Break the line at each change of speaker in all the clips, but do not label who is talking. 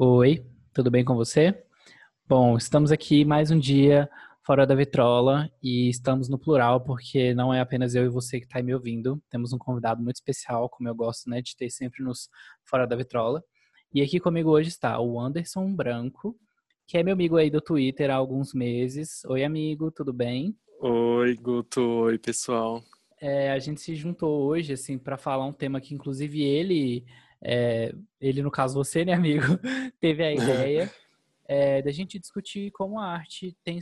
Oi, tudo bem com você? Bom, estamos aqui mais um dia fora da vitrola e estamos no plural porque não é apenas eu e você que está me ouvindo. Temos um convidado muito especial, como eu gosto né, de ter sempre nos fora da vitrola. E aqui comigo hoje está o Anderson Branco, que é meu amigo aí do Twitter há alguns meses. Oi, amigo, tudo bem?
Oi, Guto. Oi, pessoal.
É, a gente se juntou hoje, assim, para falar um tema que, inclusive, ele é, ele, no caso você, né, amigo, teve a ideia é, da gente discutir como a arte tem,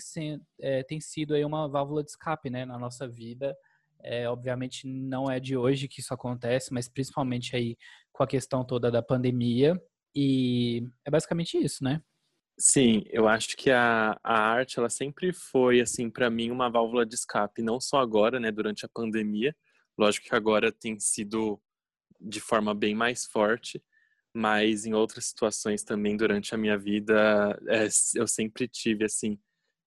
é, tem sido aí uma válvula de escape né, na nossa vida. É, obviamente não é de hoje que isso acontece, mas principalmente aí com a questão toda da pandemia. E é basicamente isso, né?
Sim, eu acho que a, a arte ela sempre foi assim para mim uma válvula de escape, não só agora, né, durante a pandemia. Lógico que agora tem sido de forma bem mais forte, mas em outras situações também durante a minha vida é, eu sempre tive assim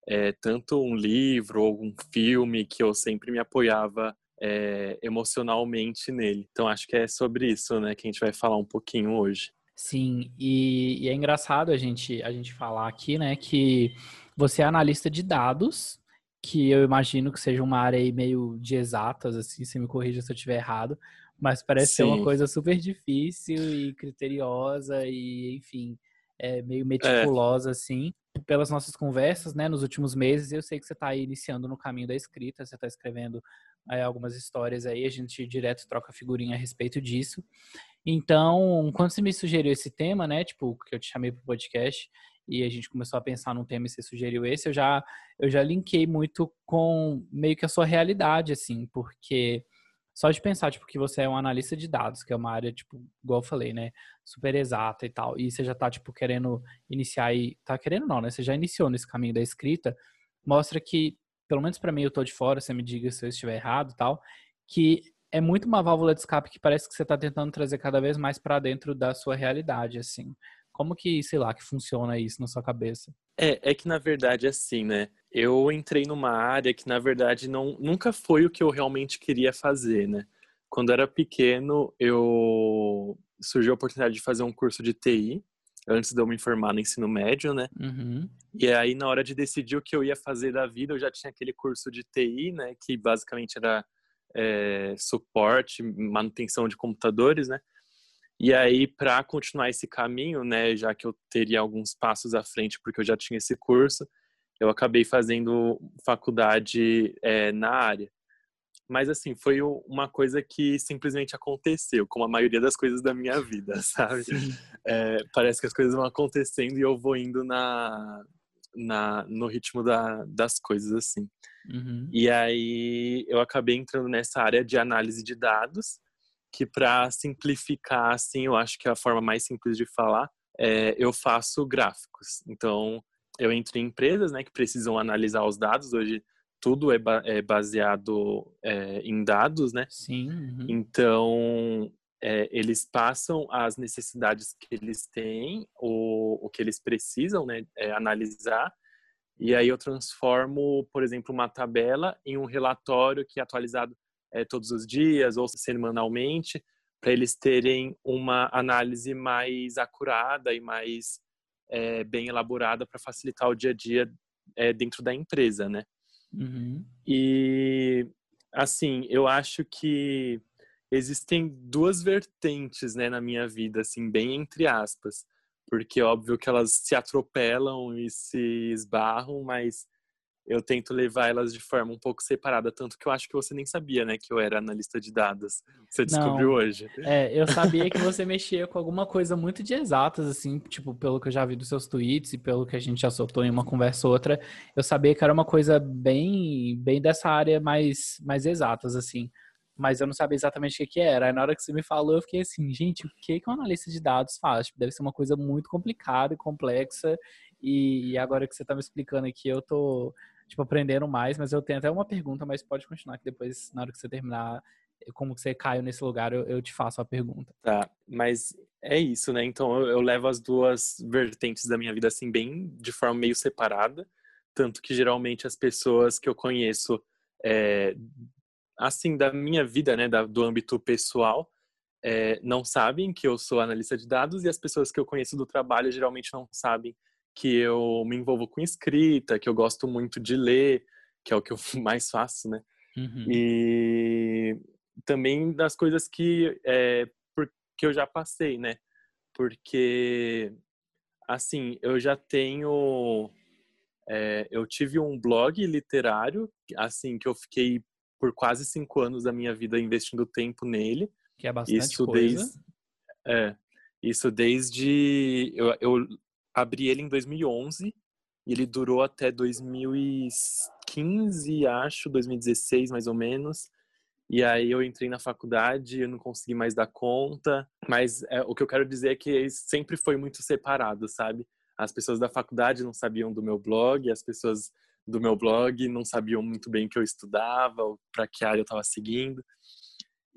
é, tanto um livro ou um filme que eu sempre me apoiava é, emocionalmente nele. Então acho que é sobre isso, né, que a gente vai falar um pouquinho hoje.
Sim, e, e é engraçado a gente a gente falar aqui, né, que você é analista de dados, que eu imagino que seja uma área meio de exatas, assim, você me corrija se eu estiver errado, mas parece Sim. ser uma coisa super difícil e criteriosa e, enfim, é meio meticulosa, é. assim. Pelas nossas conversas, né, nos últimos meses, eu sei que você está iniciando no caminho da escrita, você está escrevendo é, algumas histórias aí, a gente direto troca figurinha a respeito disso. Então, quando você me sugeriu esse tema, né, tipo, que eu te chamei para o podcast, e a gente começou a pensar num tema e você sugeriu esse, eu já, eu já linkei muito com meio que a sua realidade, assim, porque só de pensar, tipo, que você é um analista de dados, que é uma área, tipo, igual eu falei, né, super exata e tal, e você já tá, tipo, querendo iniciar e, tá querendo não, né, você já iniciou nesse caminho da escrita, mostra que, pelo menos para mim, eu tô de fora, você me diga se eu estiver errado e tal, que é muito uma válvula de escape que parece que você tá tentando trazer cada vez mais para dentro da sua realidade, assim. Como que, sei lá, que funciona isso na sua cabeça?
É, é que na verdade é assim, né? Eu entrei numa área que na verdade não, nunca foi o que eu realmente queria fazer, né? Quando eu era pequeno, eu surgiu a oportunidade de fazer um curso de TI, antes de eu me formar no ensino médio, né?
Uhum.
E aí, na hora de decidir o que eu ia fazer da vida, eu já tinha aquele curso de TI, né? Que basicamente era é, suporte, manutenção de computadores, né? E aí, para continuar esse caminho, né, já que eu teria alguns passos à frente, porque eu já tinha esse curso, eu acabei fazendo faculdade é, na área. Mas, assim, foi uma coisa que simplesmente aconteceu, como a maioria das coisas da minha vida, sabe? É, parece que as coisas vão acontecendo e eu vou indo na, na, no ritmo da, das coisas, assim.
Uhum.
E aí, eu acabei entrando nessa área de análise de dados, que para simplificar, assim, eu acho que é a forma mais simples de falar, é, eu faço gráficos. Então, eu entro em empresas, né, que precisam analisar os dados. Hoje, tudo é, ba é baseado é, em dados, né?
Sim.
Uhum. Então, é, eles passam as necessidades que eles têm, o, o que eles precisam, né, é, analisar. E aí eu transformo, por exemplo, uma tabela em um relatório que é atualizado é, todos os dias ou semanalmente, para eles terem uma análise mais acurada e mais é, bem elaborada para facilitar o dia a dia é, dentro da empresa, né?
Uhum.
E assim, eu acho que existem duas vertentes, né, na minha vida, assim, bem entre aspas, porque é óbvio que elas se atropelam e se esbarram, mas eu tento levar elas de forma um pouco separada, tanto que eu acho que você nem sabia, né, que eu era analista de dados. Você descobriu
Não,
hoje.
É, eu sabia que você mexia com alguma coisa muito de exatas, assim, tipo, pelo que eu já vi dos seus tweets e pelo que a gente já soltou em uma conversa ou outra, eu sabia que era uma coisa bem, bem dessa área mais, mais exatas, assim. Mas eu não sabia exatamente o que, que era. Aí na hora que você me falou, eu fiquei assim, gente, o que, que um analista de dados faz? Tipo, deve ser uma coisa muito complicada e complexa. E, e agora que você está me explicando aqui, eu tô tipo, aprendendo mais, mas eu tenho até uma pergunta, mas pode continuar que depois, na hora que você terminar, como você caiu nesse lugar, eu, eu te faço a pergunta.
Tá, mas é isso, né? Então eu, eu, levo as duas vertentes da minha vida assim bem de forma meio separada, tanto que geralmente as pessoas que eu conheço é, assim da minha vida, né, da, do âmbito pessoal, é, não sabem que eu sou analista de dados e as pessoas que eu conheço do trabalho geralmente não sabem que eu me envolvo com escrita, que eu gosto muito de ler, que é o que eu mais faço, né? Uhum. E também das coisas que, é, que eu já passei, né? Porque, assim, eu já tenho. É, eu tive um blog literário, assim, que eu fiquei por quase cinco anos da minha vida investindo tempo nele.
Que é bastante isso coisa.
Desde, é, isso desde... Eu, eu abri ele em 2011 e ele durou até 2015, acho, 2016 mais ou menos. E aí eu entrei na faculdade, eu não consegui mais dar conta. Mas é, o que eu quero dizer é que sempre foi muito separado, sabe? As pessoas da faculdade não sabiam do meu blog, as pessoas do meu blog não sabiam muito bem o que eu estudava, para que área eu estava seguindo.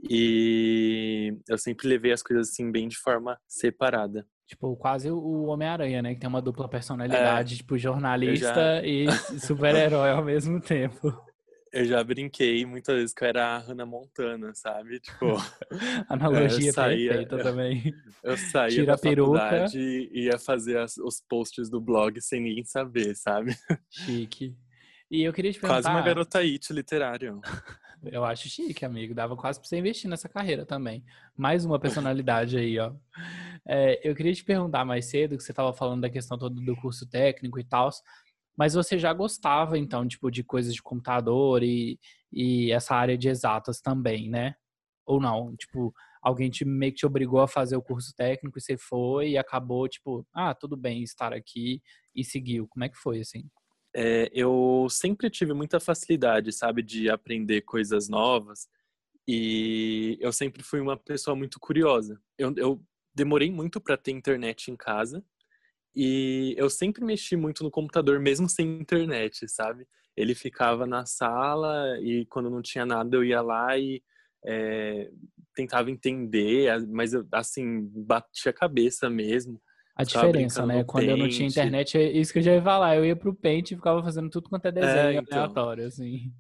E eu sempre levei as coisas assim bem de forma separada.
Tipo, quase o Homem-Aranha, né? Que tem uma dupla personalidade, é, tipo, jornalista já... e super-herói ao mesmo tempo.
Eu já brinquei muitas vezes que eu era a Hannah Montana, sabe? Tipo,
analogia saía, perfeita também.
Eu saía Tira da a faculdade e ia fazer as, os posts do blog sem ninguém saber, sabe?
Chique. E eu queria te perguntar...
Quase uma garota it literária.
Eu acho chique, amigo. Dava quase pra você investir nessa carreira também. Mais uma personalidade aí, ó. É, eu queria te perguntar mais cedo, que você estava falando da questão toda do curso técnico e tal. Mas você já gostava, então, tipo, de coisas de computador e, e essa área de exatas também, né? Ou não? Tipo, alguém te meio que te obrigou a fazer o curso técnico e você foi e acabou, tipo, ah, tudo bem estar aqui e seguiu. Como é que foi, assim?
É, eu sempre tive muita facilidade, sabe, de aprender coisas novas e eu sempre fui uma pessoa muito curiosa. Eu, eu demorei muito para ter internet em casa e eu sempre mexi muito no computador, mesmo sem internet, sabe? Ele ficava na sala e quando não tinha nada eu ia lá e é, tentava entender, mas assim, batia a cabeça mesmo.
A diferença, né? Quando eu não tinha internet, é isso que eu já ia falar. Eu ia pro Paint e ficava fazendo tudo quanto é, é desenho é, então... aleatório, assim.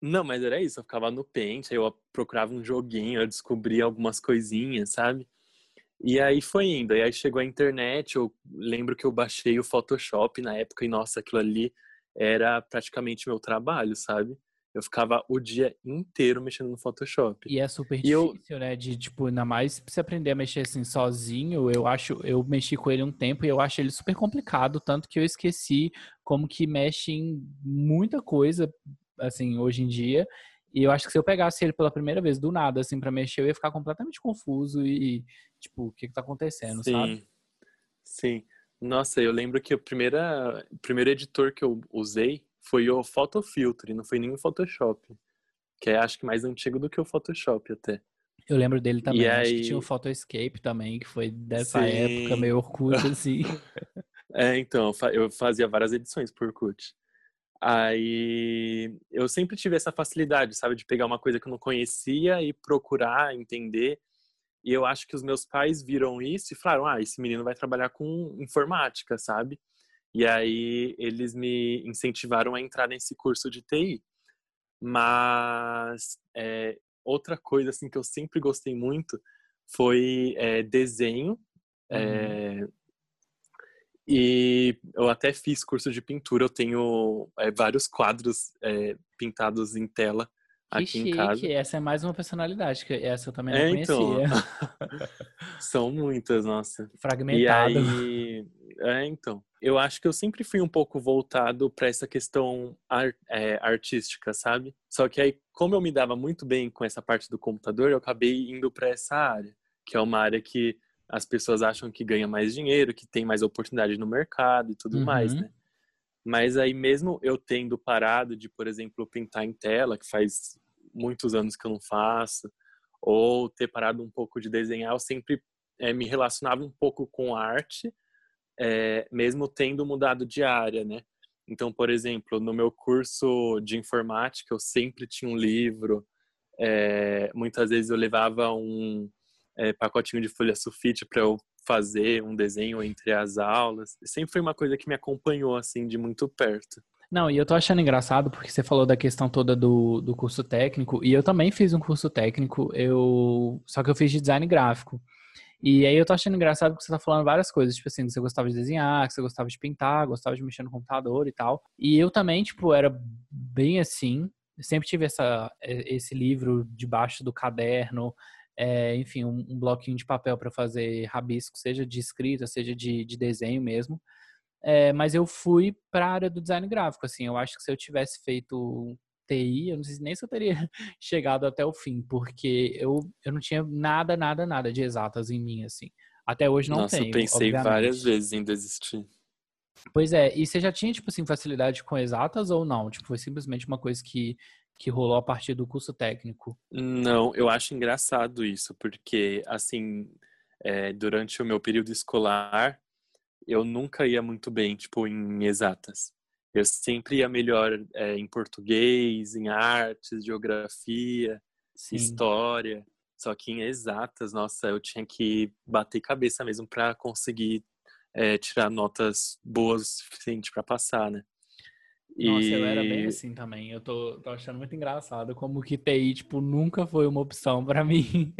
Não, mas era isso. Eu ficava no Paint, aí eu procurava um joguinho, eu descobria algumas coisinhas, sabe? E aí foi indo. E aí chegou a internet, eu lembro que eu baixei o Photoshop na época e, nossa, aquilo ali era praticamente meu trabalho, sabe? Eu ficava o dia inteiro mexendo no Photoshop.
E é super e difícil, eu... né? De, tipo, ainda mais pra você aprender a mexer assim sozinho. Eu acho, eu mexi com ele um tempo e eu acho ele super complicado, tanto que eu esqueci como que mexe em muita coisa, assim, hoje em dia. E eu acho que se eu pegasse ele pela primeira vez do nada, assim, para mexer, eu ia ficar completamente confuso e, tipo, o que que tá acontecendo,
sim,
sabe?
Sim. Nossa, eu lembro que o, primeira, o primeiro editor que eu usei foi o Photofiltre, não foi nem o Photoshop. Que é, acho que, mais antigo do que o Photoshop até.
Eu lembro dele também. E acho aí... que tinha o Photoscape também, que foi dessa sim. época, meio Orkut, assim.
é, então, eu fazia várias edições por Orkut. Aí eu sempre tive essa facilidade, sabe, de pegar uma coisa que eu não conhecia e procurar entender. E eu acho que os meus pais viram isso e falaram: ah, esse menino vai trabalhar com informática, sabe? E aí eles me incentivaram a entrar nesse curso de TI. Mas é, outra coisa assim que eu sempre gostei muito foi é, desenho. Uhum. É, e eu até fiz curso de pintura, eu tenho vários quadros pintados em tela aqui chique. em casa.
Essa é mais uma personalidade, que essa eu também não é, conhecia.
Então, são muitas, nossa.
Fragmentado.
E aí, é, então. Eu acho que eu sempre fui um pouco voltado para essa questão art, é, artística, sabe? Só que aí, como eu me dava muito bem com essa parte do computador, eu acabei indo para essa área, que é uma área que as pessoas acham que ganha mais dinheiro, que tem mais oportunidade no mercado e tudo uhum. mais, né? Mas aí mesmo eu tendo parado de, por exemplo, pintar em tela, que faz muitos anos que eu não faço, ou ter parado um pouco de desenhar, eu sempre é, me relacionava um pouco com arte, é, mesmo tendo mudado de área, né? Então, por exemplo, no meu curso de informática, eu sempre tinha um livro, é, muitas vezes eu levava um, é, pacotinho de folha sulfite para eu fazer um desenho entre as aulas. Sempre foi uma coisa que me acompanhou assim de muito perto.
Não, e eu tô achando engraçado porque você falou da questão toda do, do curso técnico, e eu também fiz um curso técnico, eu só que eu fiz de design gráfico. E aí eu tô achando engraçado porque você tá falando várias coisas, tipo assim, que você gostava de desenhar, que você gostava de pintar, gostava de mexer no computador e tal. E eu também, tipo, era bem assim. Sempre tive essa, esse livro debaixo do caderno, é, enfim, um, um, bloquinho de papel para fazer rabisco, seja de escrita, seja de, de desenho mesmo. É, mas eu fui para a área do design gráfico, assim, eu acho que se eu tivesse feito TI, eu não sei nem se eu teria chegado até o fim, porque eu, eu não tinha nada, nada, nada de exatas em mim, assim. Até hoje não
Nossa,
tenho.
eu pensei
obviamente.
várias vezes em desistir.
Pois é, e você já tinha, tipo assim, facilidade com exatas ou não? Tipo, foi simplesmente uma coisa que, que rolou a partir do curso técnico?
Não, eu acho engraçado isso, porque, assim, é, durante o meu período escolar, eu nunca ia muito bem, tipo, em exatas. Eu sempre ia melhor é, em português, em artes, geografia, Sim. história. Só que em exatas, nossa, eu tinha que bater cabeça mesmo para conseguir é, tirar notas boas o suficiente para passar, né?
Nossa, e... eu era bem assim também. Eu tô, tô, achando muito engraçado como que TI, tipo, nunca foi uma opção para mim.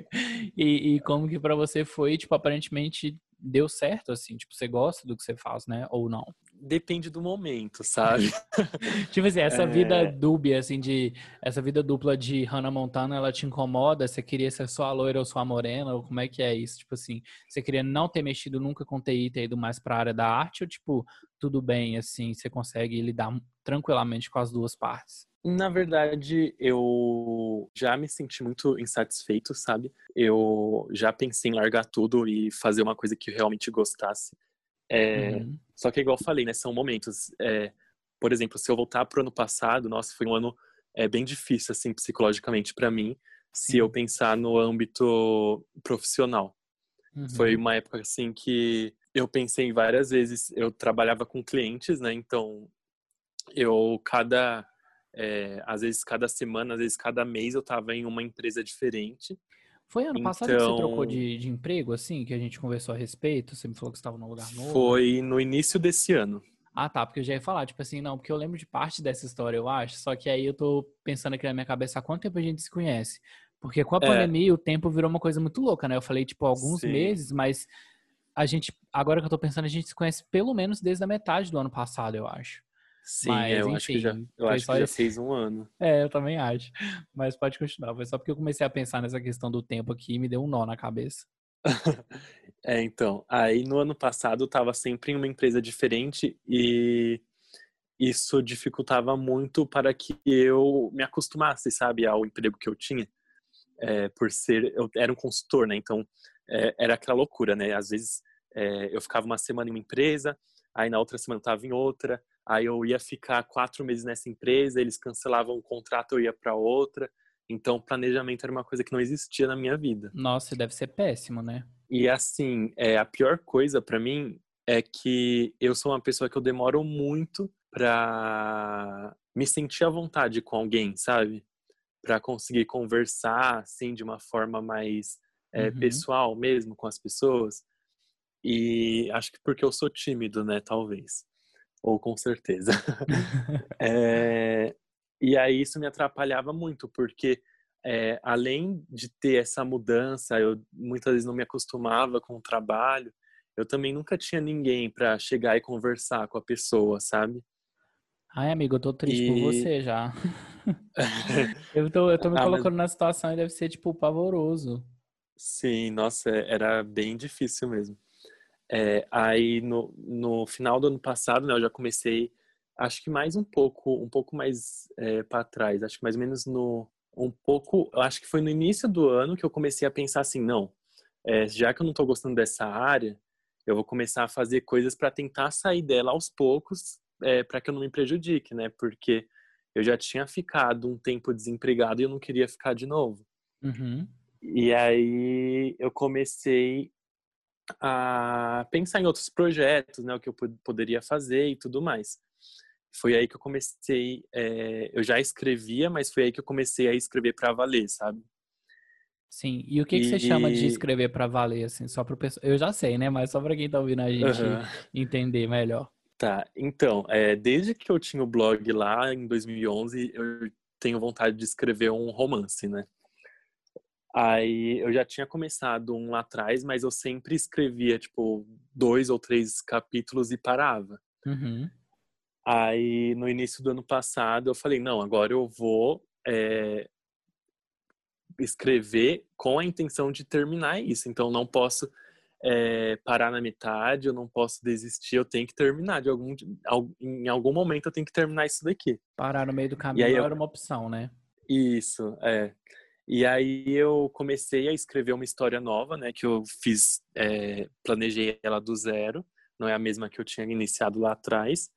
e, e, como que para você foi, tipo, aparentemente deu certo, assim, tipo, você gosta do que você faz, né? Ou não?
Depende do momento, sabe?
tipo assim, essa é... vida dúbia, assim, de. Essa vida dupla de Hannah Montana, ela te incomoda? Você queria ser só a loira ou só a morena? Ou como é que é isso? Tipo assim, você queria não ter mexido nunca com TI, ter ido mais pra área da arte? Ou, tipo, tudo bem, assim, você consegue lidar tranquilamente com as duas partes?
Na verdade, eu já me senti muito insatisfeito, sabe? Eu já pensei em largar tudo e fazer uma coisa que eu realmente gostasse. É, uhum. Só que, igual eu falei, né? São momentos. É, por exemplo, se eu voltar pro ano passado, nossa, foi um ano é, bem difícil, assim, psicologicamente para mim, se eu pensar no âmbito profissional. Uhum. Foi uma época, assim, que eu pensei várias vezes. Eu trabalhava com clientes, né? Então, eu, cada é, às vezes cada semana, às vezes cada mês eu estava em uma empresa diferente.
Foi ano passado que você trocou então de, de, emprego, assim, que a gente conversou a respeito? Você me falou que estava num lugar novo?
Foi no início desse ano.
Ah, tá, porque eu já ia falar, tipo assim, não, porque eu lembro de parte dessa história, eu acho, só que aí eu tô pensando aqui na minha cabeça há quanto tempo a gente se conhece. Porque com a é. pandemia o tempo virou uma coisa muito louca, né? Eu falei, tipo, alguns Sim. meses, mas a gente, agora que eu tô pensando, a gente se conhece pelo menos desde a metade do ano passado, eu acho.
Sim, Mas, eu enfim, acho que já, eu acho que já esse... fez um ano.
É, eu também acho. Mas pode continuar. Foi só porque eu comecei a pensar nessa questão do tempo aqui e me deu um nó na cabeça.
é, então. Aí no ano passado eu estava sempre em uma empresa diferente e isso dificultava muito para que eu me acostumasse, sabe, ao emprego que eu tinha. É, por ser, eu era um consultor, né? Então é, era aquela loucura, né? Às vezes é, eu ficava uma semana em uma empresa, aí na outra semana eu estava em outra, Aí eu ia ficar quatro meses nessa empresa, eles cancelavam o contrato, eu ia para outra. Então, planejamento era uma coisa que não existia na minha vida.
Nossa, deve ser péssimo, né?
E assim, é, a pior coisa para mim é que eu sou uma pessoa que eu demoro muito para me sentir à vontade com alguém, sabe? Para conseguir conversar assim de uma forma mais é, uhum. pessoal mesmo com as pessoas. E acho que porque eu sou tímido, né? Talvez ou com certeza. é, e aí isso me atrapalhava muito, porque é, além de ter essa mudança, eu muitas vezes não me acostumava com o trabalho, eu também nunca tinha ninguém para chegar e conversar com a pessoa, sabe?
Ai, amigo, eu tô triste e... por você já. eu, tô, eu tô me ah, colocando mas... na situação e deve ser, tipo, pavoroso.
Sim, nossa, era bem difícil mesmo. É, aí no, no final do ano passado, né, eu já comecei, acho que mais um pouco, um pouco mais é, para trás, acho que mais ou menos no um pouco, acho que foi no início do ano que eu comecei a pensar assim, não, é, já que eu não estou gostando dessa área, eu vou começar a fazer coisas para tentar sair dela aos poucos, é, para que eu não me prejudique, né? Porque eu já tinha ficado um tempo desempregado e eu não queria ficar de novo.
Uhum.
E aí eu comecei a pensar em outros projetos, né, o que eu poderia fazer e tudo mais. Foi aí que eu comecei, é, eu já escrevia, mas foi aí que eu comecei a escrever para valer, sabe?
Sim, e o que, e... que você chama de escrever para valer, assim, só para Eu já sei, né, mas só para quem tá ouvindo a gente uhum. entender melhor.
Tá, então, é, desde que eu tinha o blog lá em 2011, eu tenho vontade de escrever um romance, né? Aí eu já tinha começado um lá atrás, mas eu sempre escrevia, tipo, dois ou três capítulos e parava.
Uhum.
Aí no início do ano passado eu falei, não, agora eu vou é, escrever com a intenção de terminar isso. Então não posso é, parar na metade, eu não posso desistir, eu tenho que terminar. De algum, em algum momento eu tenho que terminar isso daqui.
Parar no meio do caminho
eu...
era uma opção, né?
Isso, é. E aí eu comecei a escrever uma história nova, né? Que eu fiz, é, planejei ela do zero, não é a mesma que eu tinha iniciado lá atrás.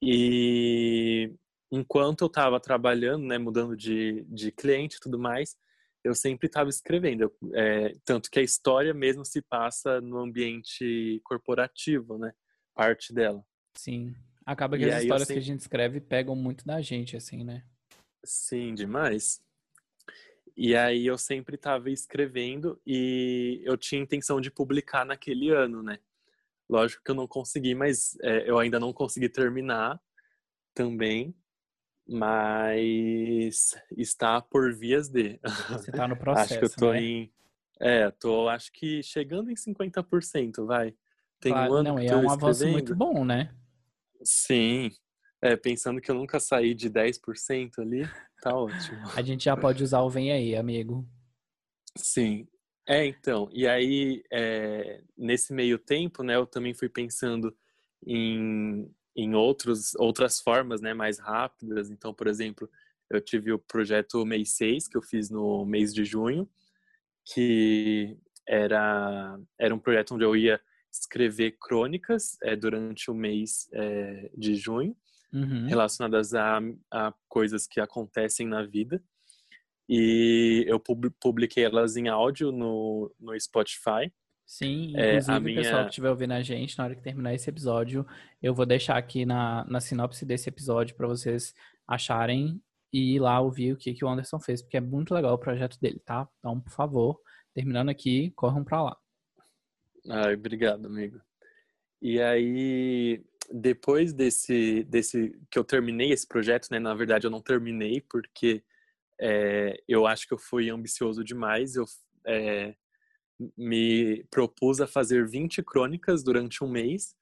E enquanto eu estava trabalhando, né, mudando de, de cliente e tudo mais, eu sempre estava escrevendo. É, tanto que a história mesmo se passa no ambiente corporativo, né? Parte dela.
Sim. Acaba que e as histórias sempre... que a gente escreve pegam muito da gente, assim, né?
Sim, demais. E aí eu sempre estava escrevendo e eu tinha intenção de publicar naquele ano, né? Lógico que eu não consegui, mas é, eu ainda não consegui terminar também mas está por vias de.
Você está no processo.
acho que eu tô
né?
em. É, tô acho que chegando em 50%, vai.
Tem claro, um ano não, que é um avanço muito bom, né?
Sim. É, pensando que eu nunca saí de 10% ali, tá ótimo.
A gente já pode usar o Vem aí, amigo.
Sim. É, então. E aí, é, nesse meio tempo, né, eu também fui pensando em em outros, outras formas né, mais rápidas. Então, por exemplo, eu tive o projeto Mês 6, que eu fiz no mês de junho, que era, era um projeto onde eu ia escrever crônicas é, durante o mês é, de junho,
uhum.
relacionadas a, a coisas que acontecem na vida. E eu publiquei elas em áudio no, no Spotify.
Sim, inclusive é, minha... o pessoal que estiver ouvindo a gente, na hora que terminar esse episódio, eu vou deixar aqui na, na sinopse desse episódio para vocês acharem e ir lá ouvir o que, que o Anderson fez, porque é muito legal o projeto dele, tá? Então, por favor, terminando aqui, corram para lá.
Ai, obrigado, amigo. E aí, depois desse, desse que eu terminei esse projeto, né? Na verdade, eu não terminei porque é, eu acho que eu fui ambicioso demais. Eu é, me propus a fazer 20 crônicas durante um mês.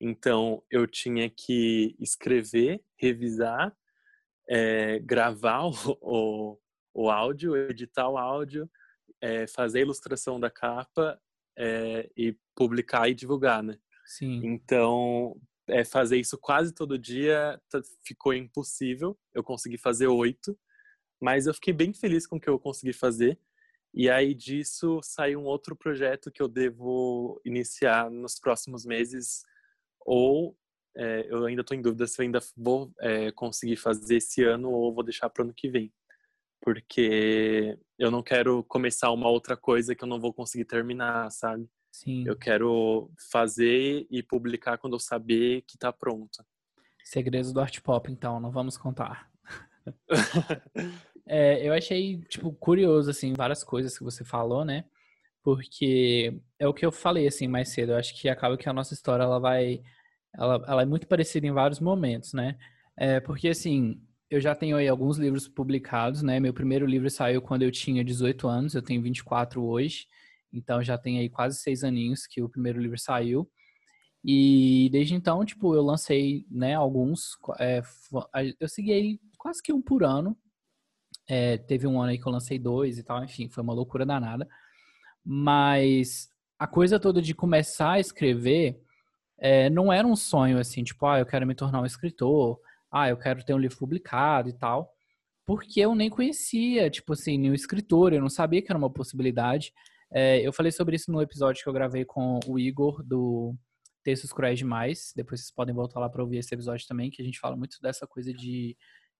Então, eu tinha que escrever, revisar, é, gravar o, o, o, áudio, editar o áudio, é, fazer a ilustração da capa é, e publicar e divulgar, né?
Sim.
Então, fazer isso quase todo dia ficou impossível. Eu consegui fazer oito, mas eu fiquei bem feliz com o que eu consegui fazer. E aí disso saiu um outro projeto que eu devo iniciar nos próximos meses, ou é, eu ainda estou em dúvida se eu ainda vou é, conseguir fazer esse ano ou vou deixar para o ano que vem. Porque eu não quero começar uma outra coisa que eu não vou conseguir terminar, sabe?
Sim.
Eu quero fazer e publicar quando eu saber que está pronto.
Segredos do art pop, então, não vamos contar. É, eu achei, tipo, curioso, assim, várias coisas que você falou, né? Porque é o que eu falei, assim, mais cedo. Eu acho que acaba que a nossa história, ela vai... Ela, ela é muito parecida em vários momentos, né? É, porque, assim, eu já tenho aí alguns livros publicados, né? Meu primeiro livro saiu quando eu tinha 18 anos, eu tenho 24 hoje. Então, já tem aí quase seis aninhos que o primeiro livro saiu. E desde então, tipo, eu lancei, né, alguns. É, eu segui aí quase que um por ano. É, teve um ano aí que eu lancei dois e tal, enfim, foi uma loucura danada. Mas a coisa toda de começar a escrever é, não era um sonho assim, tipo, ah, eu quero me tornar um escritor, ah, eu quero ter um livro publicado e tal. Porque eu nem conhecia, tipo assim, nenhum escritor, eu não sabia que era uma possibilidade. É, eu falei sobre isso no episódio que eu gravei com o Igor do Textos Cruéis Demais. Depois vocês podem voltar lá para ouvir esse episódio também, que a gente fala muito dessa coisa de,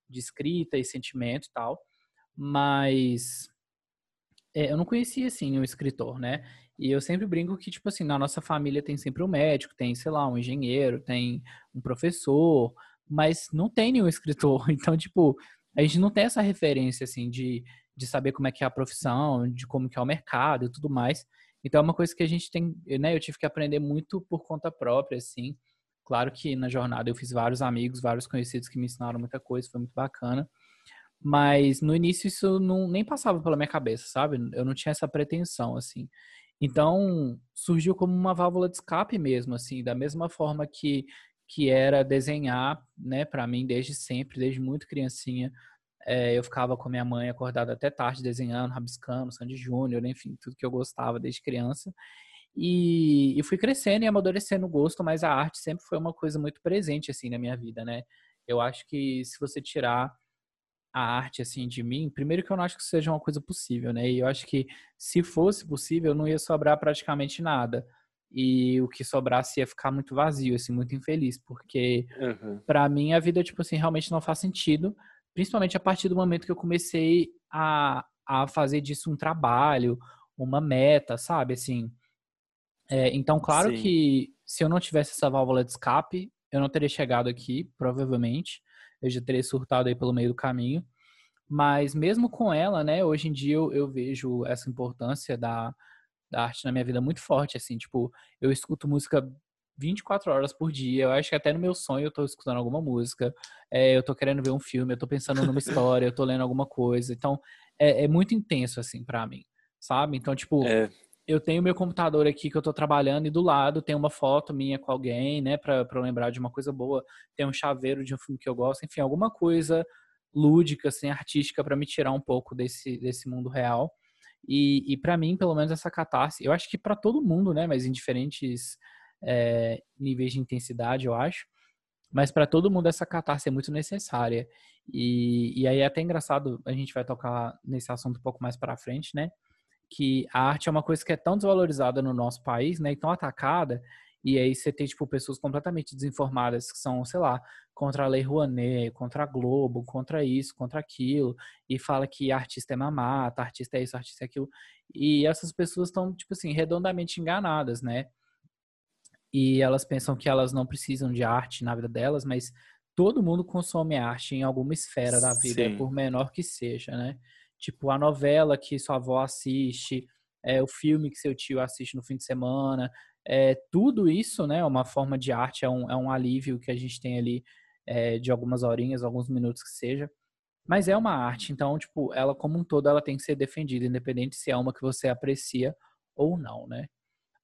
de escrita e sentimento e tal mas é, eu não conhecia, assim, um escritor, né? E eu sempre brinco que, tipo assim, na nossa família tem sempre um médico, tem, sei lá, um engenheiro, tem um professor, mas não tem nenhum escritor. Então, tipo, a gente não tem essa referência, assim, de, de saber como é que é a profissão, de como que é o mercado e tudo mais. Então, é uma coisa que a gente tem, né? Eu tive que aprender muito por conta própria, assim. Claro que na jornada eu fiz vários amigos, vários conhecidos que me ensinaram muita coisa, foi muito bacana. Mas no início isso não, nem passava pela minha cabeça, sabe? Eu não tinha essa pretensão, assim. Então, surgiu como uma válvula de escape mesmo, assim, da mesma forma que, que era desenhar, né, para mim desde sempre, desde muito criancinha. É, eu ficava com minha mãe acordada até tarde desenhando, rabiscando, Sandy Júnior, enfim, tudo que eu gostava desde criança. E, e fui crescendo e amadurecendo o gosto, mas a arte sempre foi uma coisa muito presente, assim, na minha vida, né? Eu acho que se você tirar a arte assim de mim, primeiro que eu não acho que seja uma coisa possível, né? E eu acho que se fosse possível, não ia sobrar praticamente nada. E o que sobrasse ia ficar muito vazio, assim, muito infeliz, porque uhum. para mim a vida tipo assim realmente não faz sentido, principalmente a partir do momento que eu comecei a, a fazer disso um trabalho, uma meta, sabe? Assim, é, então, claro Sim. que se eu não tivesse essa válvula de escape, eu não teria chegado aqui, provavelmente eu já teria surtado aí pelo meio do caminho. Mas mesmo com ela, né, hoje em dia eu, eu vejo essa importância da, da arte na minha vida muito forte, assim, tipo, eu escuto música 24 horas por dia, eu acho que até no meu sonho eu tô escutando alguma música, é, eu tô querendo ver um filme, eu tô pensando numa história, eu tô lendo alguma coisa, então é, é muito intenso, assim, para mim, sabe? Então, tipo, é eu tenho meu computador aqui que eu tô trabalhando e do lado tem uma foto minha com alguém, né, pra, pra lembrar de uma coisa boa. Tem um chaveiro de um filme que eu gosto, enfim, alguma coisa lúdica, assim, artística para me tirar um pouco desse, desse mundo real. E, e para mim, pelo menos, essa catarse, eu acho que para todo mundo, né, mas em diferentes é, níveis de intensidade, eu acho. Mas para todo mundo, essa catarse é muito necessária. E, e aí é até engraçado, a gente vai tocar nesse assunto um pouco mais para frente, né? que a arte é uma coisa que é tão desvalorizada no nosso país, né, e tão atacada, e aí você tem, tipo, pessoas completamente desinformadas que são, sei lá, contra a Lei Rouanet, contra a Globo, contra isso, contra aquilo, e fala que artista é mamata, artista é isso, artista é aquilo. E essas pessoas estão, tipo assim, redondamente enganadas, né? E elas pensam que elas não precisam de arte na vida delas, mas todo mundo consome arte em alguma esfera da vida, Sim. por menor que seja, né? Tipo, a novela que sua avó assiste, é, o filme que seu tio assiste no fim de semana. É, tudo isso, né, é uma forma de arte, é um, é um alívio que a gente tem ali é, de algumas horinhas, alguns minutos que seja. Mas é uma arte, então, tipo, ela como um todo, ela tem que ser defendida, independente se é uma que você aprecia ou não, né?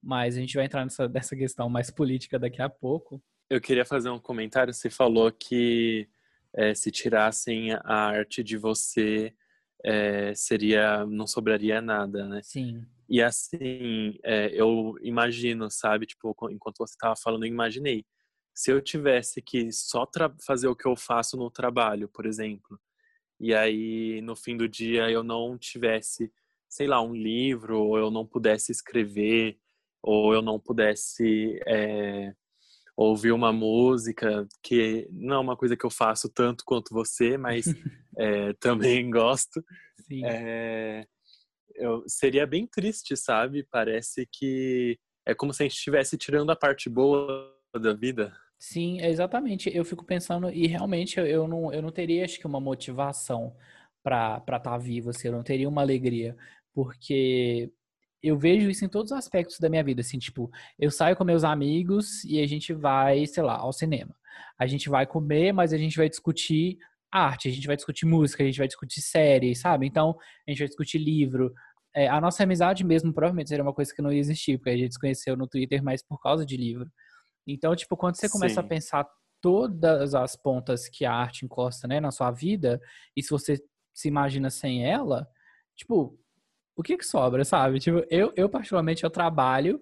Mas a gente vai entrar nessa, nessa questão mais política daqui a pouco.
Eu queria fazer um comentário. Você falou que é, se tirassem a arte de você, é, seria não sobraria nada, né?
Sim.
E assim, é, eu imagino, sabe, tipo, enquanto você estava falando, eu imaginei. Se eu tivesse que só fazer o que eu faço no trabalho, por exemplo, e aí no fim do dia eu não tivesse, sei lá, um livro, ou eu não pudesse escrever, ou eu não pudesse é, ouvir uma música, que não é uma coisa que eu faço tanto quanto você, mas é, também gosto. É, eu, seria bem triste, sabe? Parece que é como se a gente estivesse tirando a parte boa da vida.
Sim, exatamente. Eu fico pensando, e realmente eu não, eu não teria, acho que, uma motivação para estar tá vivo, assim, eu não teria uma alegria, porque eu vejo isso em todos os aspectos da minha vida, assim, tipo, eu saio com meus amigos e a gente vai, sei lá, ao cinema. A gente vai comer, mas a gente vai discutir arte, a gente vai discutir música, a gente vai discutir série, sabe? Então, a gente vai discutir livro. É, a nossa amizade mesmo provavelmente seria uma coisa que não ia existir, porque a gente se conheceu no Twitter, mas por causa de livro. Então, tipo, quando você começa Sim. a pensar todas as pontas que a arte encosta, né, na sua vida, e se você se imagina sem ela, tipo, o que que sobra, sabe? Tipo, eu, eu particularmente, eu trabalho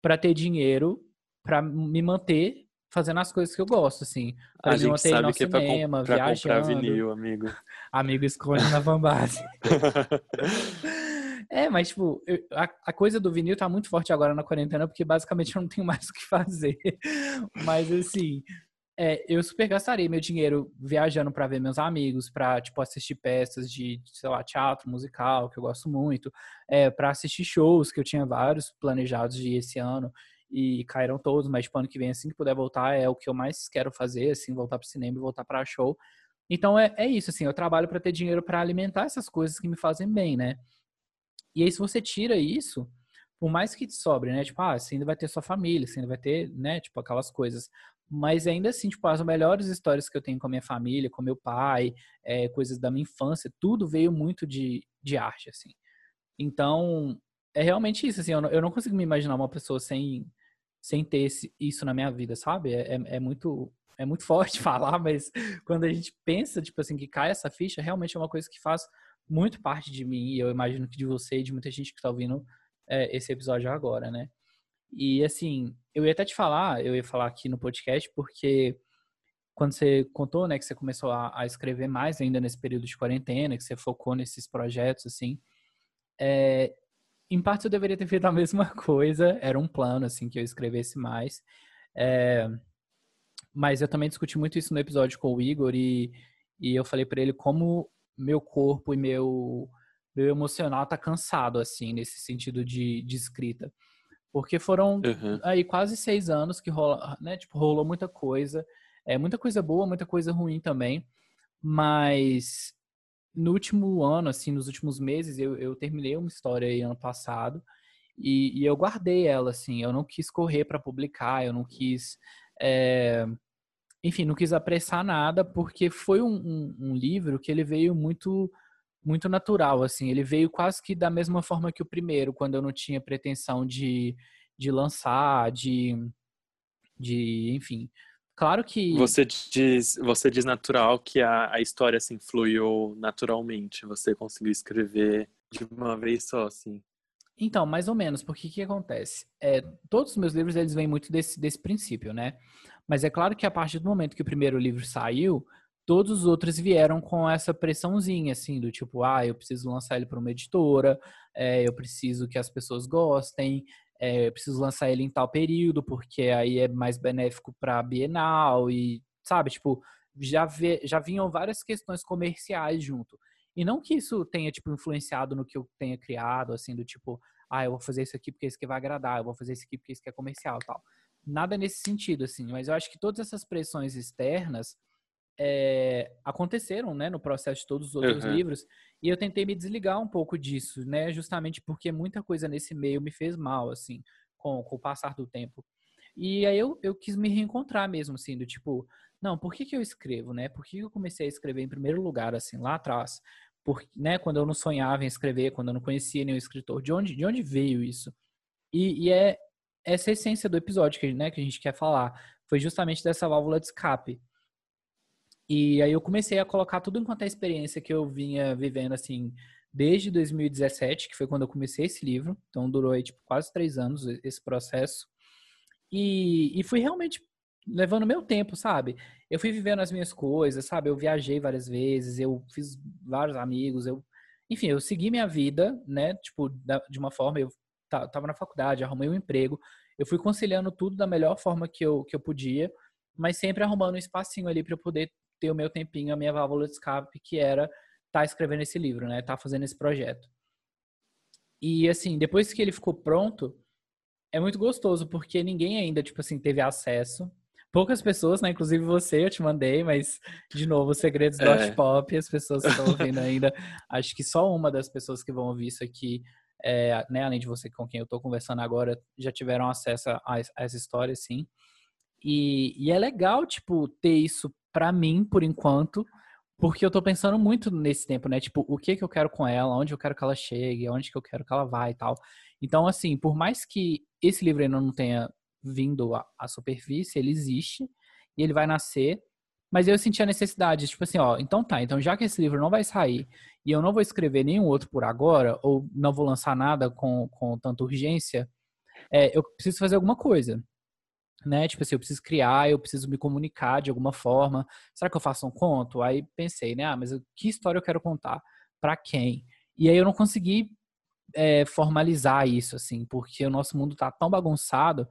para ter dinheiro para me manter fazendo as coisas que eu gosto, assim.
Pra a me manter sabe que cinema, é pra, comp pra viajando. vinil, amigo.
amigo esconde na fanbase. é, mas, tipo, eu, a, a, coisa do vinil tá muito forte agora na quarentena, porque basicamente eu não tenho mais o que fazer. mas, assim, é, eu super gastaria meu dinheiro viajando para ver meus amigos, para tipo assistir peças de, sei lá, teatro musical, que eu gosto muito, é, para assistir shows que eu tinha vários planejados de esse ano e caíram todos, mas tipo, ano que vem assim que puder voltar é o que eu mais quero fazer, assim, voltar para cinema e voltar para show. Então é, é isso, assim, eu trabalho para ter dinheiro para alimentar essas coisas que me fazem bem, né? E aí se você tira isso, por mais que te sobre, né? Tipo, ah, você ainda vai ter sua família, você ainda vai ter, né? Tipo, aquelas coisas. Mas ainda assim, tipo, as melhores histórias que eu tenho com a minha família, com meu pai, é, coisas da minha infância, tudo veio muito de, de arte, assim. Então, é realmente isso, assim, eu não, eu não consigo me imaginar uma pessoa sem, sem ter esse, isso na minha vida, sabe? É, é, é muito é muito forte falar, mas quando a gente pensa, tipo assim, que cai essa ficha, realmente é uma coisa que faz muito parte de mim, e eu imagino que de você e de muita gente que está ouvindo é, esse episódio agora, né? E assim, eu ia até te falar, eu ia falar aqui no podcast, porque quando você contou, né, que você começou a, a escrever mais ainda nesse período de quarentena, que você focou nesses projetos, assim, é, em parte eu deveria ter feito a mesma coisa, era um plano, assim, que eu escrevesse mais. É, mas eu também discuti muito isso no episódio com o Igor e, e eu falei para ele como meu corpo e meu, meu emocional tá cansado, assim, nesse sentido de, de escrita. Porque foram uhum. aí quase seis anos que rola, né, tipo, rolou muita coisa. É, muita coisa boa, muita coisa ruim também. Mas no último ano, assim, nos últimos meses, eu, eu terminei uma história aí ano passado e, e eu guardei ela, assim. Eu não quis correr para publicar, eu não quis é, enfim, não quis apressar nada, porque foi um, um, um, livro que ele veio muito muito natural, assim. Ele veio quase que da mesma forma que o primeiro, quando eu não tinha pretensão de, de lançar, de, de enfim. Claro que...
Você diz, você diz natural que a, a história, assim, fluiu naturalmente. Você conseguiu escrever de uma vez só, assim.
Então, mais ou menos, porque o que acontece? É, todos os meus livros, eles vêm muito desse, desse princípio, né? Mas é claro que a partir do momento que o primeiro livro saiu, todos os outros vieram com essa pressãozinha, assim, do tipo, ah, eu preciso lançar ele para uma editora, é, eu preciso que as pessoas gostem, é, eu preciso lançar ele em tal período, porque aí é mais benéfico para a Bienal e, sabe, tipo, já, vê, já vinham várias questões comerciais junto. E não que isso tenha, tipo, influenciado no que eu tenha criado, assim, do tipo, ah, eu vou fazer isso aqui porque isso que vai agradar, eu vou fazer isso aqui porque isso que é comercial tal. Nada nesse sentido, assim. Mas eu acho que todas essas pressões externas é, aconteceram, né, no processo de todos os outros uhum. livros. E eu tentei me desligar um pouco disso, né, justamente porque muita coisa nesse meio me fez mal, assim, com, com o passar do tempo. E aí eu, eu quis me reencontrar mesmo, assim, do tipo, não, por que, que eu escrevo, né? Por que eu comecei a escrever em primeiro lugar, assim, lá atrás? Por, né, quando eu não sonhava em escrever, quando eu não conhecia nenhum escritor, de onde, de onde veio isso? E, e é essa essência do episódio que, né, que a gente quer falar. Foi justamente dessa válvula de escape. E aí eu comecei a colocar tudo enquanto a experiência que eu vinha vivendo, assim, desde 2017, que foi quando eu comecei esse livro. Então durou aí, tipo, quase três anos esse processo. E, e fui realmente levando meu tempo, sabe? Eu fui vivendo as minhas coisas, sabe? Eu viajei várias vezes, eu fiz vários amigos, eu, enfim, eu segui minha vida, né? Tipo, de uma forma, eu tava na faculdade, arrumei um emprego, eu fui conciliando tudo da melhor forma que eu, que eu podia, mas sempre arrumando um espacinho ali para eu poder ter o meu tempinho, a minha válvula de escape, que era estar tá escrevendo esse livro, né? Tá fazendo esse projeto. E assim, depois que ele ficou pronto, é muito gostoso, porque ninguém ainda, tipo assim, teve acesso poucas pessoas, né? Inclusive você, eu te mandei, mas, de novo, os segredos do é. Pop, as pessoas que estão ouvindo ainda, acho que só uma das pessoas que vão ouvir isso aqui, é, né, além de você com quem eu estou conversando agora, já tiveram acesso a, a essa história, sim. E, e, é legal, tipo, ter isso para mim, por enquanto, porque eu tô pensando muito nesse tempo, né? Tipo, o que que eu quero com ela, onde eu quero que ela chegue, onde que eu quero que ela vá e tal. Então, assim, por mais que esse livro ainda não tenha vindo à, à superfície, ele existe e ele vai nascer. Mas eu senti a necessidade, tipo assim, ó, então tá, então já que esse livro não vai sair e eu não vou escrever nenhum outro por agora, ou não vou lançar nada com, com tanta urgência, é, eu preciso fazer alguma coisa. Né? Tipo assim, eu preciso criar, eu preciso me comunicar de alguma forma. Será que eu faço um conto? Aí pensei, né? Ah, mas que história eu quero contar? Para quem? E aí eu não consegui é, formalizar isso, assim, porque o nosso mundo tá tão bagunçado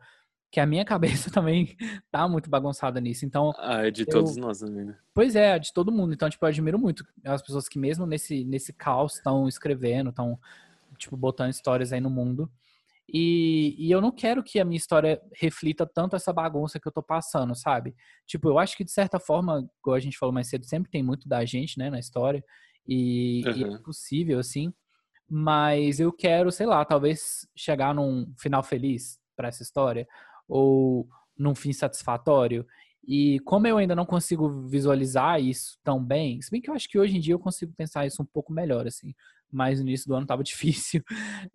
que a minha cabeça também tá muito bagunçada nisso. Então.
Ah, é de eu... todos nós também, né?
Pois é, de todo mundo. Então, tipo, eu admiro muito as pessoas que mesmo nesse, nesse caos estão escrevendo, estão, tipo, botando histórias aí no mundo. E, e, eu não quero que a minha história reflita tanto essa bagunça que eu tô passando, sabe? Tipo, eu acho que de certa forma, como a gente falou mais cedo, sempre tem muito da gente, né, na história. E, uhum. e é possível, assim. mas eu quero, sei lá, talvez chegar num final feliz para essa história ou num fim satisfatório. E como eu ainda não consigo visualizar isso tão bem, se bem que eu acho que hoje em dia eu consigo pensar isso um pouco melhor, assim, mas no início do ano tava difícil.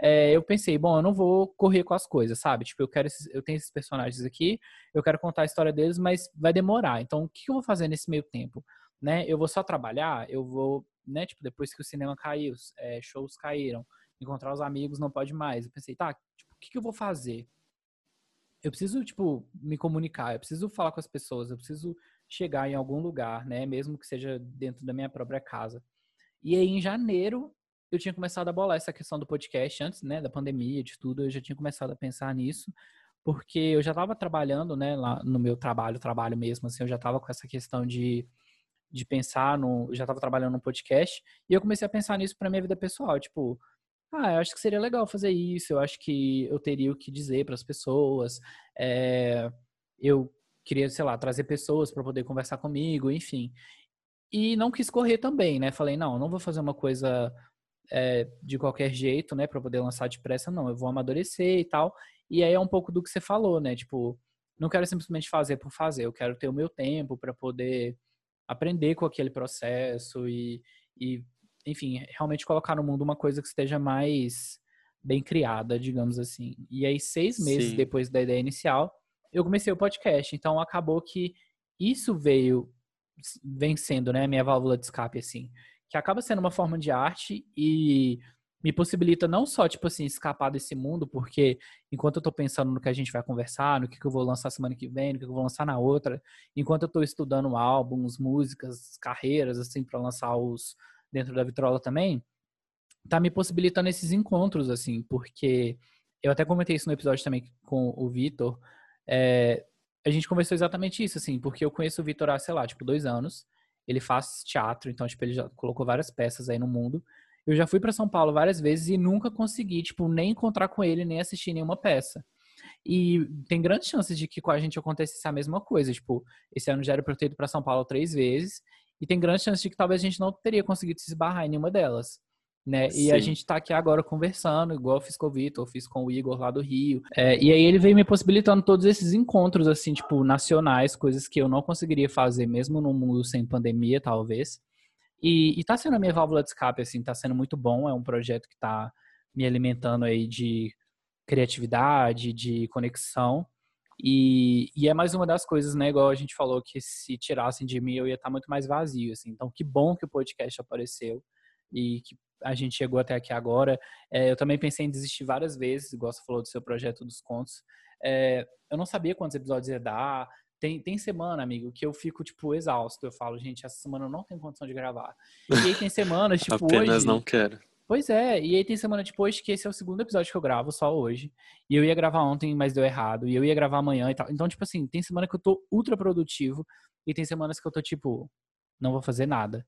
É, eu pensei, bom, eu não vou correr com as coisas, sabe? Tipo, eu quero esses, eu tenho esses personagens aqui, eu quero contar a história deles, mas vai demorar. Então, o que eu vou fazer nesse meio tempo? Né? Eu vou só trabalhar, eu vou né? Tipo, depois que o cinema caiu, é, shows caíram, encontrar os amigos não pode mais. Eu pensei, tá, tipo, o que, que eu vou fazer? Eu preciso, tipo, me comunicar, eu preciso falar com as pessoas, eu preciso chegar em algum lugar, né? Mesmo que seja dentro da minha própria casa. E aí, em janeiro, eu tinha começado a bolar essa questão do podcast antes, né, da pandemia, de tudo, eu já tinha começado a pensar nisso, porque eu já estava trabalhando, né, lá no meu trabalho, trabalho mesmo, assim, eu já estava com essa questão de de pensar no. Eu já estava trabalhando no podcast, e eu comecei a pensar nisso para minha vida pessoal. Tipo, ah, eu acho que seria legal fazer isso, eu acho que eu teria o que dizer para as pessoas. É, eu queria, sei lá, trazer pessoas para poder conversar comigo, enfim. E não quis correr também, né? Falei, não, não vou fazer uma coisa é, de qualquer jeito, né, para poder lançar depressa, não. Eu vou amadurecer e tal. E aí é um pouco do que você falou, né? Tipo, não quero simplesmente fazer por fazer, eu quero ter o meu tempo para poder aprender com aquele processo e, e, enfim, realmente colocar no mundo uma coisa que esteja mais bem criada, digamos assim. E aí, seis meses Sim. depois da ideia inicial, eu comecei o podcast. Então, acabou que isso veio vencendo, né, minha válvula de escape, assim. Que acaba sendo uma forma de arte e me possibilita não só, tipo assim, escapar desse mundo, porque enquanto eu tô pensando no que a gente vai conversar, no que, que eu vou lançar semana que vem, no que, que eu vou lançar na outra, enquanto eu tô estudando álbuns, músicas, carreiras, assim, para lançar os dentro da Vitrola também, tá me possibilitando esses encontros, assim, porque eu até comentei isso no episódio também com o Vitor, é, a gente conversou exatamente isso, assim, porque eu conheço o Vitor há, sei lá, tipo, dois anos, ele faz teatro, então, tipo, ele já colocou várias peças aí no mundo, eu já fui para São Paulo várias vezes e nunca consegui, tipo, nem encontrar com ele, nem assistir nenhuma peça. E tem grandes chances de que com a gente acontecesse a mesma coisa. Tipo, esse ano já era para ter ido para São Paulo três vezes. E tem grandes chances de que talvez a gente não teria conseguido se esbarrar em nenhuma delas. Né? E a gente tá aqui agora conversando, igual eu fiz com o Vitor, fiz com o Igor lá do Rio. É, e aí ele veio me possibilitando todos esses encontros, assim, tipo, nacionais, coisas que eu não conseguiria fazer mesmo no mundo sem pandemia, talvez. E, e tá sendo a minha válvula de escape, assim, tá sendo muito bom. É um projeto que tá me alimentando aí de criatividade, de conexão. E, e, é mais uma das coisas, né? Igual a gente falou, que se tirassem de mim eu ia estar tá muito mais vazio, assim. Então, que bom que o podcast apareceu e que a gente chegou até aqui agora. É, eu também pensei em desistir várias vezes, igual você falou do seu projeto dos contos. É, eu não sabia quantos episódios ia dar, tem, tem semana, amigo, que eu fico, tipo, exausto. Eu falo, gente, essa semana eu não tenho condição de gravar. E aí tem semanas, tipo,
Apenas
hoje...
não quero.
Pois é, e aí tem semana tipo hoje que esse é o segundo episódio que eu gravo, só hoje. E eu ia gravar ontem, mas deu errado. E eu ia gravar amanhã e tal. Então, tipo assim, tem semana que eu tô ultra produtivo e tem semanas que eu tô, tipo, não vou fazer nada.